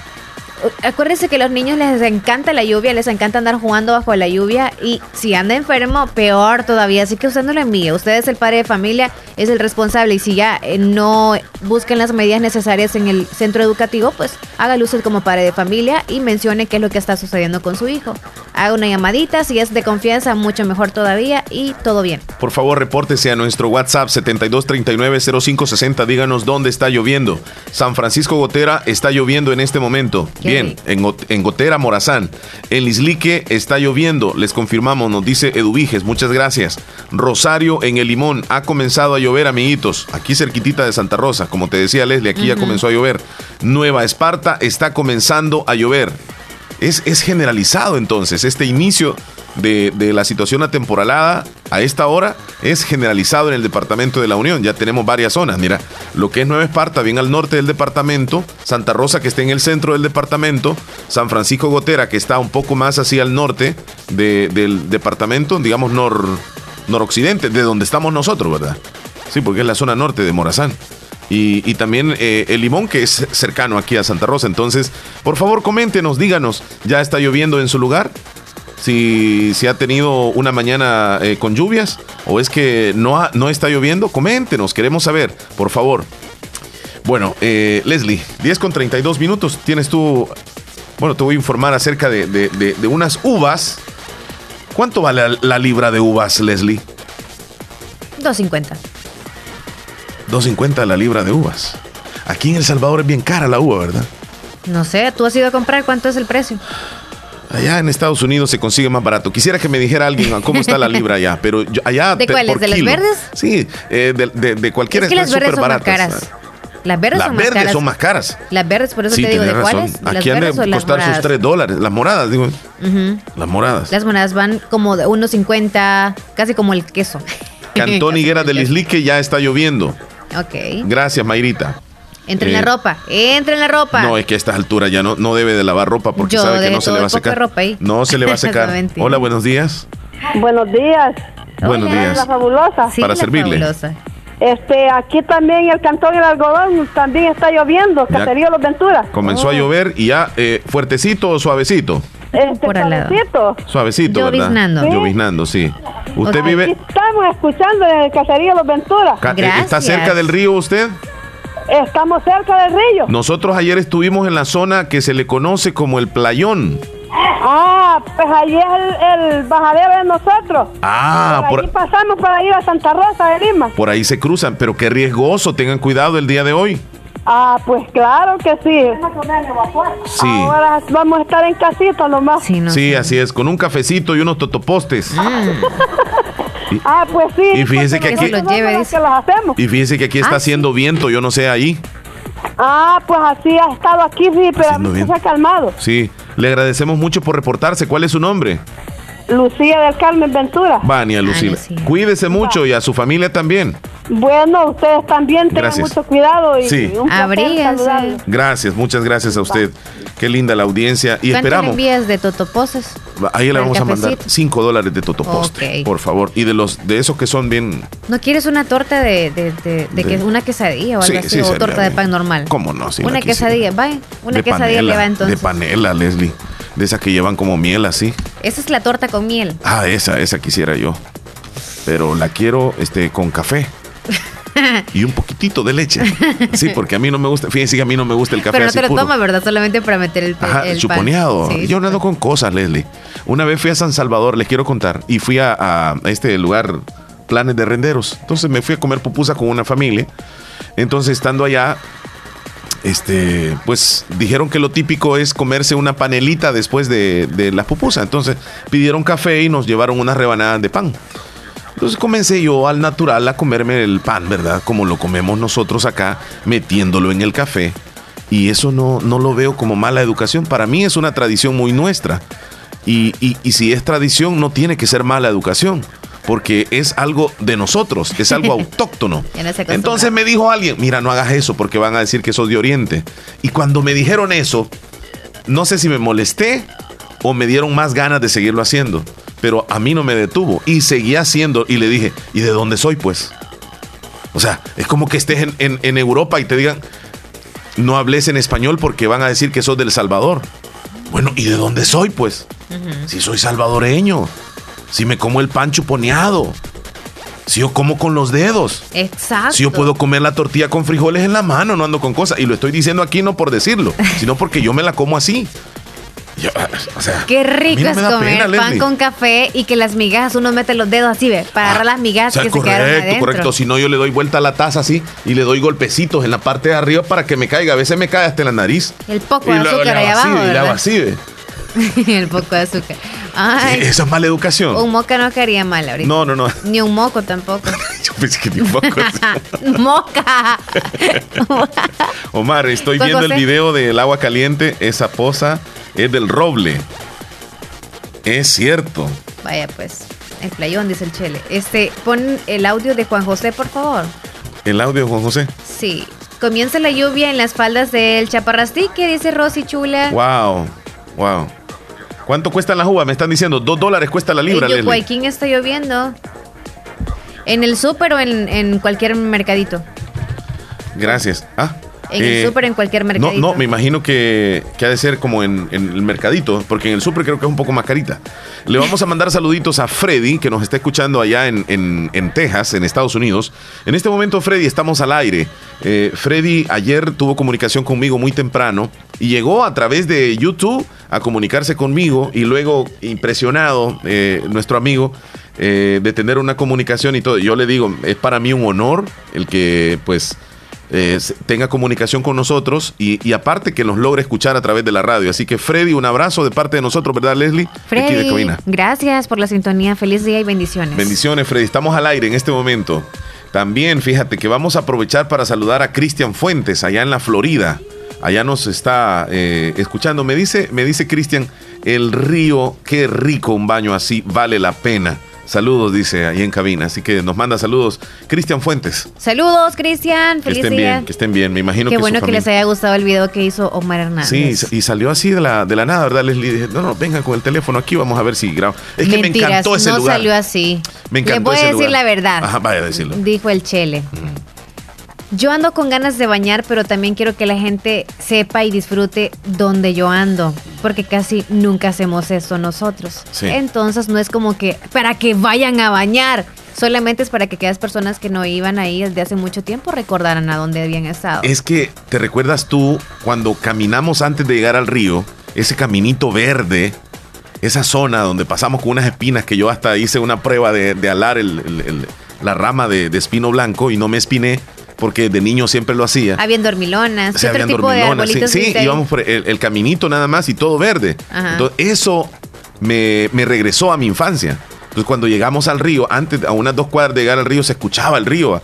Acuérdense que a los niños les encanta la lluvia, les encanta andar jugando bajo la lluvia y si anda enfermo, peor todavía. Así que usted no lo envíe. Usted es el padre de familia, es el responsable y si ya eh, no busquen las medidas necesarias en el centro educativo, pues haga usted como padre de familia y mencione qué es lo que está sucediendo con su hijo. Haga una llamadita, si es de confianza, mucho mejor todavía y todo bien. Por favor, repórtese a nuestro WhatsApp 72390560. Díganos dónde está lloviendo. San Francisco Gotera está lloviendo en este momento. Qué Bien, en, Got- en Gotera, Morazán. En Lislique está lloviendo. Les confirmamos, nos dice Eduviges. Muchas gracias. Rosario, en El Limón, ha comenzado a llover, amiguitos. Aquí cerquitita de Santa Rosa. Como te decía Leslie, aquí ya comenzó a llover. Nueva Esparta está comenzando a llover. Es, es generalizado entonces este inicio de, de la situación atemporalada a esta hora es generalizado en el departamento de la Unión. Ya tenemos varias zonas. Mira, lo que es Nueva Esparta, bien al norte del departamento, Santa Rosa, que está en el centro del departamento, San Francisco Gotera, que está un poco más hacia el norte de- del departamento, digamos nor, noroccidente, de donde estamos nosotros, ¿verdad? Sí, porque es la zona norte de Morazán. Y, también eh, el limón que es cercano aquí a Santa Rosa. Entonces, por favor, coméntenos, díganos, ¿ya está lloviendo en su lugar? Si, si ha tenido una mañana eh, con lluvias o es que no, ha- no está lloviendo, coméntenos, queremos saber, por favor. Bueno, eh, Leslie, 10 con 32 minutos, tienes tú, bueno, te voy a informar acerca de, de- de- unas uvas. ¿Cuánto vale la, la libra de uvas, Leslie? 250. 2.50 la libra de uvas. Aquí en El Salvador es bien cara la uva, ¿verdad? No sé, tú has ido a comprar, ¿cuánto es el precio? Allá en Estados Unidos se consigue más barato. Quisiera que me dijera alguien cómo está la libra allá, pero yo- allá... ¿De te- cuáles? por ¿De las verdes? Sí, eh, de, de, de cualquiera Es que las verdes son más caras. Las verdes Las son más caras. son más caras. Las verdes, por eso Sí, te digo, ¿de razón. cuáles? ¿Las Aquí han de costar sus moradas? 3 dólares. Las moradas, digo. Las moradas. Las monedas van como de 1.50, casi como el queso. Cantón Higuera del Islique ya está lloviendo. Ok. Gracias, Mayrita. Entra en Eh, la ropa, entra en la ropa. No, es que a estas alturas ya no, no debe de lavar ropa porque Yo sabe que no se le va a secar. ropa ahí. No se le va a secar. Hola, buenos días. Buenos días. Buenos Hola, días. La fabulosa. Para la servirle. fabulosa. Este, aquí también el cantón El Algodón también está lloviendo. Caserío Los Venturas. Comenzó a llover y ya eh, fuertecito o suavecito. Este, suavecito. Suavecito, ¿verdad? Lloviznando. Sí. Lloviznando, sí. Usted vive. estamos escuchando en el Caserío Los Venturas. eh, ¿Está cerca del río usted? Estamos cerca del río. Nosotros ayer estuvimos en la zona que se le conoce como el Playón. Ah, pues allí es el, el bajadero de nosotros. Ah, por por, allí pasamos para ir a Santa Rosa de Lima. por ahí se cruzan, pero qué riesgoso. Tengan cuidado el día de hoy. Ah, pues claro que sí. Sí. Ahora vamos a estar en casita nomás. Sí, así es, con un cafecito y unos totopostes. Ah, pues sí. Y fíjese que aquí- los que los hacemos. Y fíjese que aquí está haciendo viento, yo no sé ahí. Ah, pues así ha estado aquí, sí, pero a mí se ha calmado. Sí, le agradecemos mucho por reportarse. ¿Cuál es su nombre? Lucía del Carmen Ventura. Vania Lucila. Cuídese mucho y a su familia también. Bueno, ustedes también tengan Gracias. mucho cuidado y Sí. un placer. Gracias, muchas gracias a usted. Qué linda la audiencia. Y ¿Cuánto le esperamos. envías de totoposes? Ahí le ¿Para el vamos a mandar cafecito? 5 dólares de totoposte, por favor. Y de los de esos que son bien. ¿No quieres una torta de, de, de, de que De- una quesadilla o Sí, algo así? sí, o torta de pan normal. ¿Cómo no? Una quesadilla, vaya. Una de quesadilla le va entonces. De panela, Leslie. De esas que llevan como miel así. Esa es la torta con miel. Ah, esa, esa quisiera yo. Pero la quiero este, con café y un poquitito de leche. Sí, porque a mí no me gusta. Fíjense que a mí no me gusta el café Pero no así te lo puro. toma, ¿verdad? Solamente para meter el, Ajá, el chuponeado. Sí, Yo no ando con cosas, Leslie. Una vez fui a San Salvador, les quiero contar, y fui a, a este lugar, planes de renderos. Entonces me fui a comer pupusa con una familia. Entonces, estando allá, este, pues dijeron que lo típico es comerse una panelita después de, de la pupusa. Entonces pidieron café y nos llevaron unas rebanadas de pan. Entonces comencé yo al natural a comerme el pan, ¿verdad? Como lo comemos nosotros acá, metiéndolo en el café. Y eso no, no lo veo como mala educación. Para mí es una tradición muy nuestra. Y, y- y si es tradición, no tiene que ser mala educación. Porque es algo de nosotros, es algo autóctono. Entonces me dijo alguien, mira, no hagas eso porque van a decir que sos de Oriente. Y cuando me dijeron eso, no sé si me molesté o me dieron más ganas de seguirlo haciendo. Pero a mí no me detuvo y seguí haciendo y le dije, ¿y de dónde soy pues? O sea, es como que estés en, en- en Europa y te digan, no hables en español porque van a decir que sos del Salvador. Bueno, ¿y de dónde soy pues? Si soy salvadoreño, si me como el pan chuponeado, si yo como con los dedos. Exacto. Si yo puedo comer la tortilla con frijoles en la mano, no ando con cosas. Y lo estoy diciendo aquí no por decirlo, sino porque yo me la como así. Yo, o sea, Qué rico no es comer pena, pan Leslie. con café y que las migajas uno mete los dedos así, ve, para agarrar las migajas que se quedaron correcto, adentro. correcto. Si no, yo le doy vuelta a la taza así y le doy golpecitos en la parte de arriba para que me caiga. A veces me cae hasta en la nariz. El poco de azúcar ahí abajo, y. El poco de azúcar. Ay, Esa es mala educación. un moca no quedaría mal ahorita. No, no, no. Ni un moco tampoco. Yo pensé que ni un poco. Moca. Omar, estoy viendo el video del agua caliente. Esa poza es del roble. Es cierto. Vaya pues, el playón, dice el Chele. Este, pon el audio de Juan José, por favor. El audio, Juan José. Sí. Comienza la lluvia en las faldas del Chaparrastique, dice Rosy Chula. Wow, wow. ¿Cuánto cuestan las uvas? Me están diciendo, dos dólares cuesta la libra, en. Yucuaiquín está lloviendo. ¿En el súper o en, en cualquier mercadito? Gracias. Ah. En eh, el súper, en cualquier No, mercadito. no, me imagino que, que ha de ser como en, en el mercadito, porque en el súper creo que es un poco más carita. Le vamos a mandar saluditos a Freddy, que nos está escuchando allá en, en- en Texas, en Estados Unidos. En este momento, Freddy, estamos al aire. Eh, Freddy ayer tuvo comunicación conmigo muy temprano y llegó a través de YouTube a comunicarse conmigo y luego impresionado eh, nuestro amigo eh, de tener una comunicación y todo. Yo le digo, es para mí un honor el que pues eh, tenga comunicación con nosotros y, y aparte que nos logre escuchar a través de la radio. Así que Freddy, un abrazo de parte de nosotros, ¿verdad, Leslie? De aquí de Freddy, cabina. gracias por la sintonía. Feliz día y bendiciones. Bendiciones, Freddy. Estamos al aire en este momento. También, fíjate que vamos a aprovechar para saludar a Cristian Fuentes, allá en la Florida. Allá nos está eh, escuchando. Me dice, me dice Cristian, el río, qué rico un baño así, vale la pena. Saludos, dice ahí en cabina. Así que nos manda saludos. Cristian Fuentes. Saludos, Cristian. Que Feliz estén día. bien, que estén bien. Me imagino Qué que su bueno que familia- les haya gustado el video que hizo Omar Hernández. Sí, y salió así de la, de la nada, ¿verdad, Leslie? Dije, no, no, vengan con el teléfono aquí, vamos a ver si grabo. Es que me Mentiras, encantó ese no lugar. salió así. Me encantó voy a decir lugar. la verdad. Ajá, vaya a decirlo. Dijo el Chele. Yo ando con ganas de bañar, pero también quiero que la gente sepa y disfrute donde yo ando, porque casi nunca hacemos eso nosotros. Sí. Entonces no es como que para que vayan a bañar, solamente es para que aquellas personas que no iban ahí desde hace mucho tiempo recordaran a dónde habían estado. Es que, ¿te recuerdas tú cuando caminamos antes de llegar al río? Ese caminito verde, esa zona donde pasamos con unas espinas que yo hasta hice una prueba de, de alar el- el- el- la rama de, de espino blanco y no me espiné porque de niño siempre lo hacía. Habían dormilonas, O ¿qué sea, otro habían tipo de dormilonas, sí, arbolitos sí, ahí? íbamos por el, el caminito nada más y todo verde. Ajá. Entonces, eso me, me regresó a mi infancia. Entonces, cuando llegamos al río, antes, a unas dos cuadras de llegar al río, se escuchaba el río.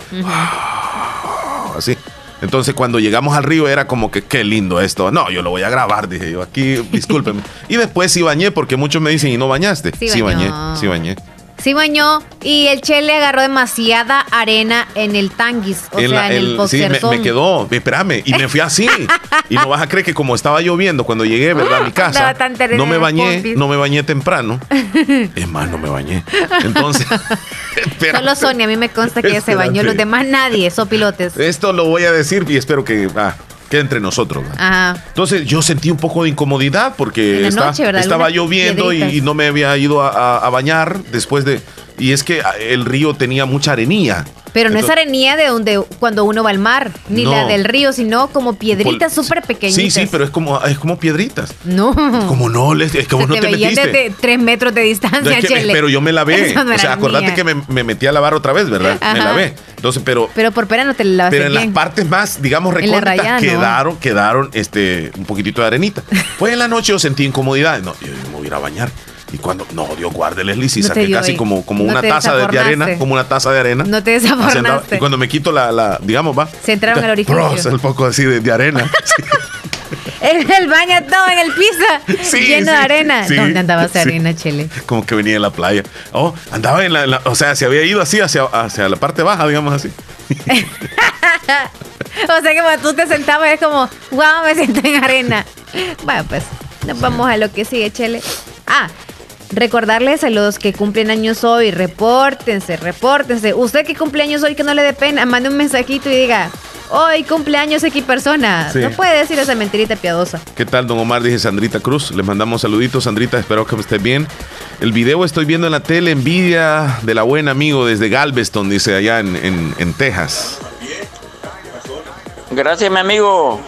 Así. Entonces, cuando llegamos al río, era como que qué lindo esto. No, yo lo voy a grabar, dije yo. Aquí, discúlpenme. y después sí bañé, porque muchos me dicen, ¿y no bañaste? Sí bañé, sí bañé. Sí bañó y el Chele agarró demasiada arena en el tanguis, o En sea, la- en el, el- sí, me, me quedó, espérame, y me fui así. y no vas a creer que como estaba lloviendo cuando llegué, ¿verdad? A mi casa, tan terreno no me bañé, pompis. no me bañé temprano. Es más, no me bañé. Entonces, Solo Sonia, a mí me consta que ella se bañó, los demás nadie, son pilotes. esto lo voy a decir y espero que ah, quede entre nosotros. Entonces yo sentí un poco de incomodidad porque estaba lloviendo y, no me había ido a, a- a bañar después de... Y es que ah, el río tenía mucha arenilla. Pero no es arenilla de donde cuando uno va al mar, ni No. la del río, sino como piedritas súper pequeñitas. Sí, sí, pero es como, es como piedritas. No. Como no, es Se no te te metiste. desde tres metros de No, distancia, es que- Chele. pero yo me lavé. No o sea, acordate que me, me metí a lavar otra vez, ¿verdad? Me Ajá. lavé. Entonces, pero, Pero por pena no te la pero en las partes más, digamos, recónditas, rayada, no. quedaron, quedaron este, un poquitito de arenita. Pues en la noche yo sentí incomodidad. No, yo, yo me voy a ir a bañar. Y cuando, no, Dios guarde, Leslie, si No saqué casi como, como No una taza de, arena, como una taza de arena. No te desafornaste. Y cuando me quito la, la digamos, va. Se entraron al orificio. El poco así de, de arena. El, el baño todo en el piso, Sí, lleno sí, de arena. sí, ¿Dónde andaba esa arena, Chele? como que venía de la playa. Oh, andaba en la, en la- o sea, se había ido así hacia, hacia la parte baja, digamos así. O sea que cuando tú te sentabas es como, wow, me siento en arena. Bueno, pues nos vamos a lo que sigue, Chele. Ah, recordarles a los que cumplen años hoy, repórtense, repórtense. Usted que cumple años hoy, que no le dé pena, mande un mensajito y diga, hoy cumpleaños X persona. Sí. No puede decir esa mentirita piadosa. ¿Qué tal, don Omar? Dice Sandrita Cruz. Les mandamos saluditos, Sandrita. Espero que esté bien. El video estoy viendo en la tele, envidia de la buena amigo desde Galveston, dice allá en, en- en Texas. Gracias, mi amigo.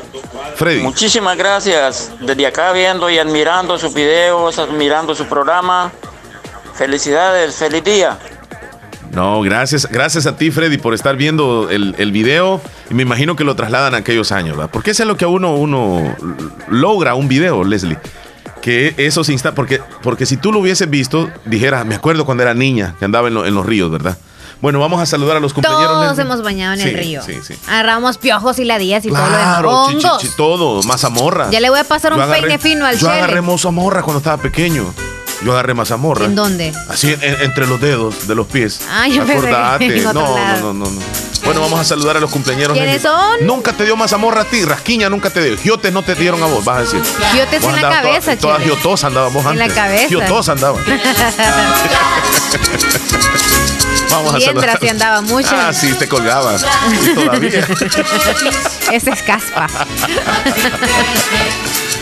Freddy. Muchísimas gracias. Desde acá viendo y admirando sus videos, admirando su programa. Felicidades, feliz día. No, gracias, gracias a ti, Freddy, por estar viendo el, el video. Y me imagino que lo trasladan a aquellos años, ¿verdad? Porque eso es lo que uno, uno logra un video, Leslie. Que esos instantes, porque, porque si tú lo hubieses visto, dijeras, me acuerdo cuando era niña, que andaba en, lo- en los ríos, ¿verdad? Bueno, vamos a saludar a los compañeros. Todos Leslie. hemos bañado en Sí, el río. Sí, sí. Agarramos piojos y ladillas y todo lo Claro, demás. todo, mazamorra. Ya le voy a pasar un agarré- peine fino al Yo Chele. agarré mazamorra cuando estaba pequeño. Yo agarré mazamorra. ¿En dónde? Así en- en- entre los dedos de los pies. Ah, que Acordate. No, no, no, no, no. Bueno, vamos a saludar a los cumpleaños. ¿Quiénes son? Nunca te dio mazamorra a ti, rasquiña nunca te dio. Giotes no te dieron a vos, vas a decir. Giotes en la andabas toda- cabeza, Todas giotos andábamos En la antes. cabeza. Giotos andaban. Vamos a Mientras saludar. sí andaba mucho. Ah, sí, te colgaba. Y todavía. Ese es caspa.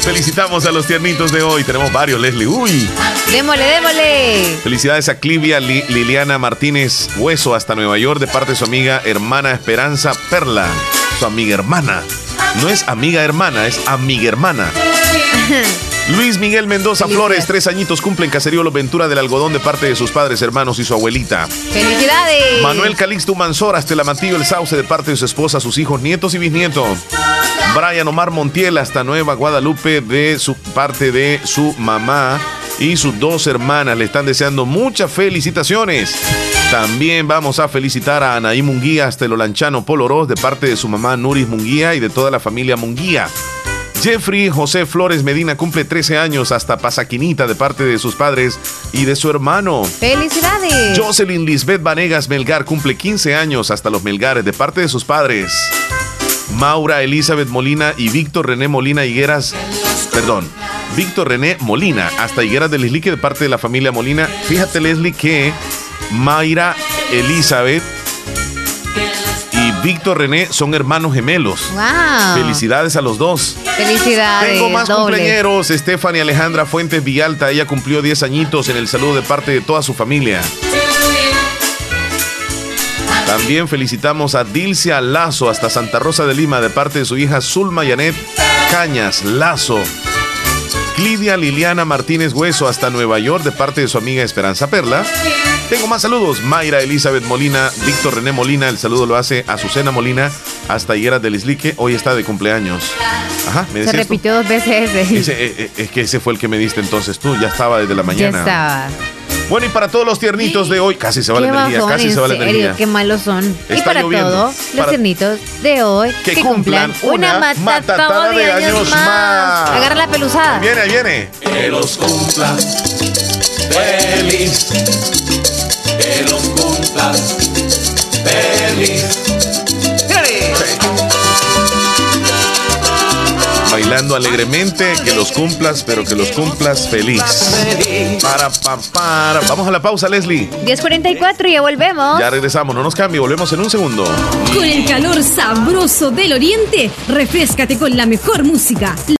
Felicitamos a los tiernitos de hoy. Tenemos varios, Leslie. Uy. Démosle, démosle. Felicidades a Clivia Li- Liliana Martínez Hueso hasta Nueva York de parte de su amiga hermana Esperanza Perla. Su amiga hermana. No es amiga hermana, es amiga hermana. Luis Miguel Mendoza Flores, tres añitos cumple en Caserío Los Ventura del Algodón de parte de sus padres, hermanos y su abuelita. ¡Felicidades! Manuel Calixto Manzor, hasta el Sauce de parte de su esposa, sus hijos, nietos y bisnietos. Brian Omar Montiel hasta Nueva Guadalupe de su parte de su mamá y sus dos hermanas. Le están deseando muchas felicitaciones. También vamos a felicitar a Anaí Munguía hasta el Olanchano Polorós de parte de su mamá Nuris Munguía y de toda la familia Munguía. Jeffrey José Flores Medina cumple 13 años hasta Pasaquinita de parte de sus padres y de su hermano. ¡Felicidades! Jocelyn Lisbeth Vanegas Melgar cumple 15 años hasta los Melgares de parte de sus padres. Maura Elizabeth Molina y Víctor René Molina Higueras, perdón, Víctor René Molina hasta Higueras de Lislique de parte de la familia Molina. Fíjate Leslie que Mayra Elizabeth Víctor René son hermanos gemelos. ¡Wow! Felicidades a los dos. Felicidades. Tengo más doble. cumpleañeros. Stephanie Alejandra Fuentes Villalta. Ella cumplió 10 añitos en el saludo de parte de toda su familia. También felicitamos a Dilcia Lazo hasta Santa Rosa de Lima de parte de su hija Zulma Yanet Cañas Lazo. Clidia Liliana Martínez Hueso hasta Nueva York de parte de su amiga Esperanza Perla. Tengo más saludos. Mayra Elizabeth Molina, Víctor René Molina, el saludo lo hace Azucena Molina hasta Higueras del Islique. Hoy está de cumpleaños. Ajá, me Se repitió dos veces ese. Ese, eh, eh, es que ese fue el que me diste entonces tú, ya estaba desde la Ya mañana. estaba. Bueno, y para todos los tiernitos de hoy, casi se va la energía, bajón, casi se va la serio, energía. Qué malos son. y Está para lloviendo. todos los Para- tiernitos de hoy, Que que, cumplan una una matatada de, años más. Agarra la pelusada. Viene, ahí viene. Que los cumplas feliz. Que los cumplas feliz. Bailando alegremente, que los cumplas, pero que los cumplas feliz. Para, pa, para. Vamos a la pausa, Leslie. 10.44 y ya volvemos. Ya regresamos, no nos cambie, volvemos en un segundo. Con el calor sabroso del oriente, refrescate con la mejor música.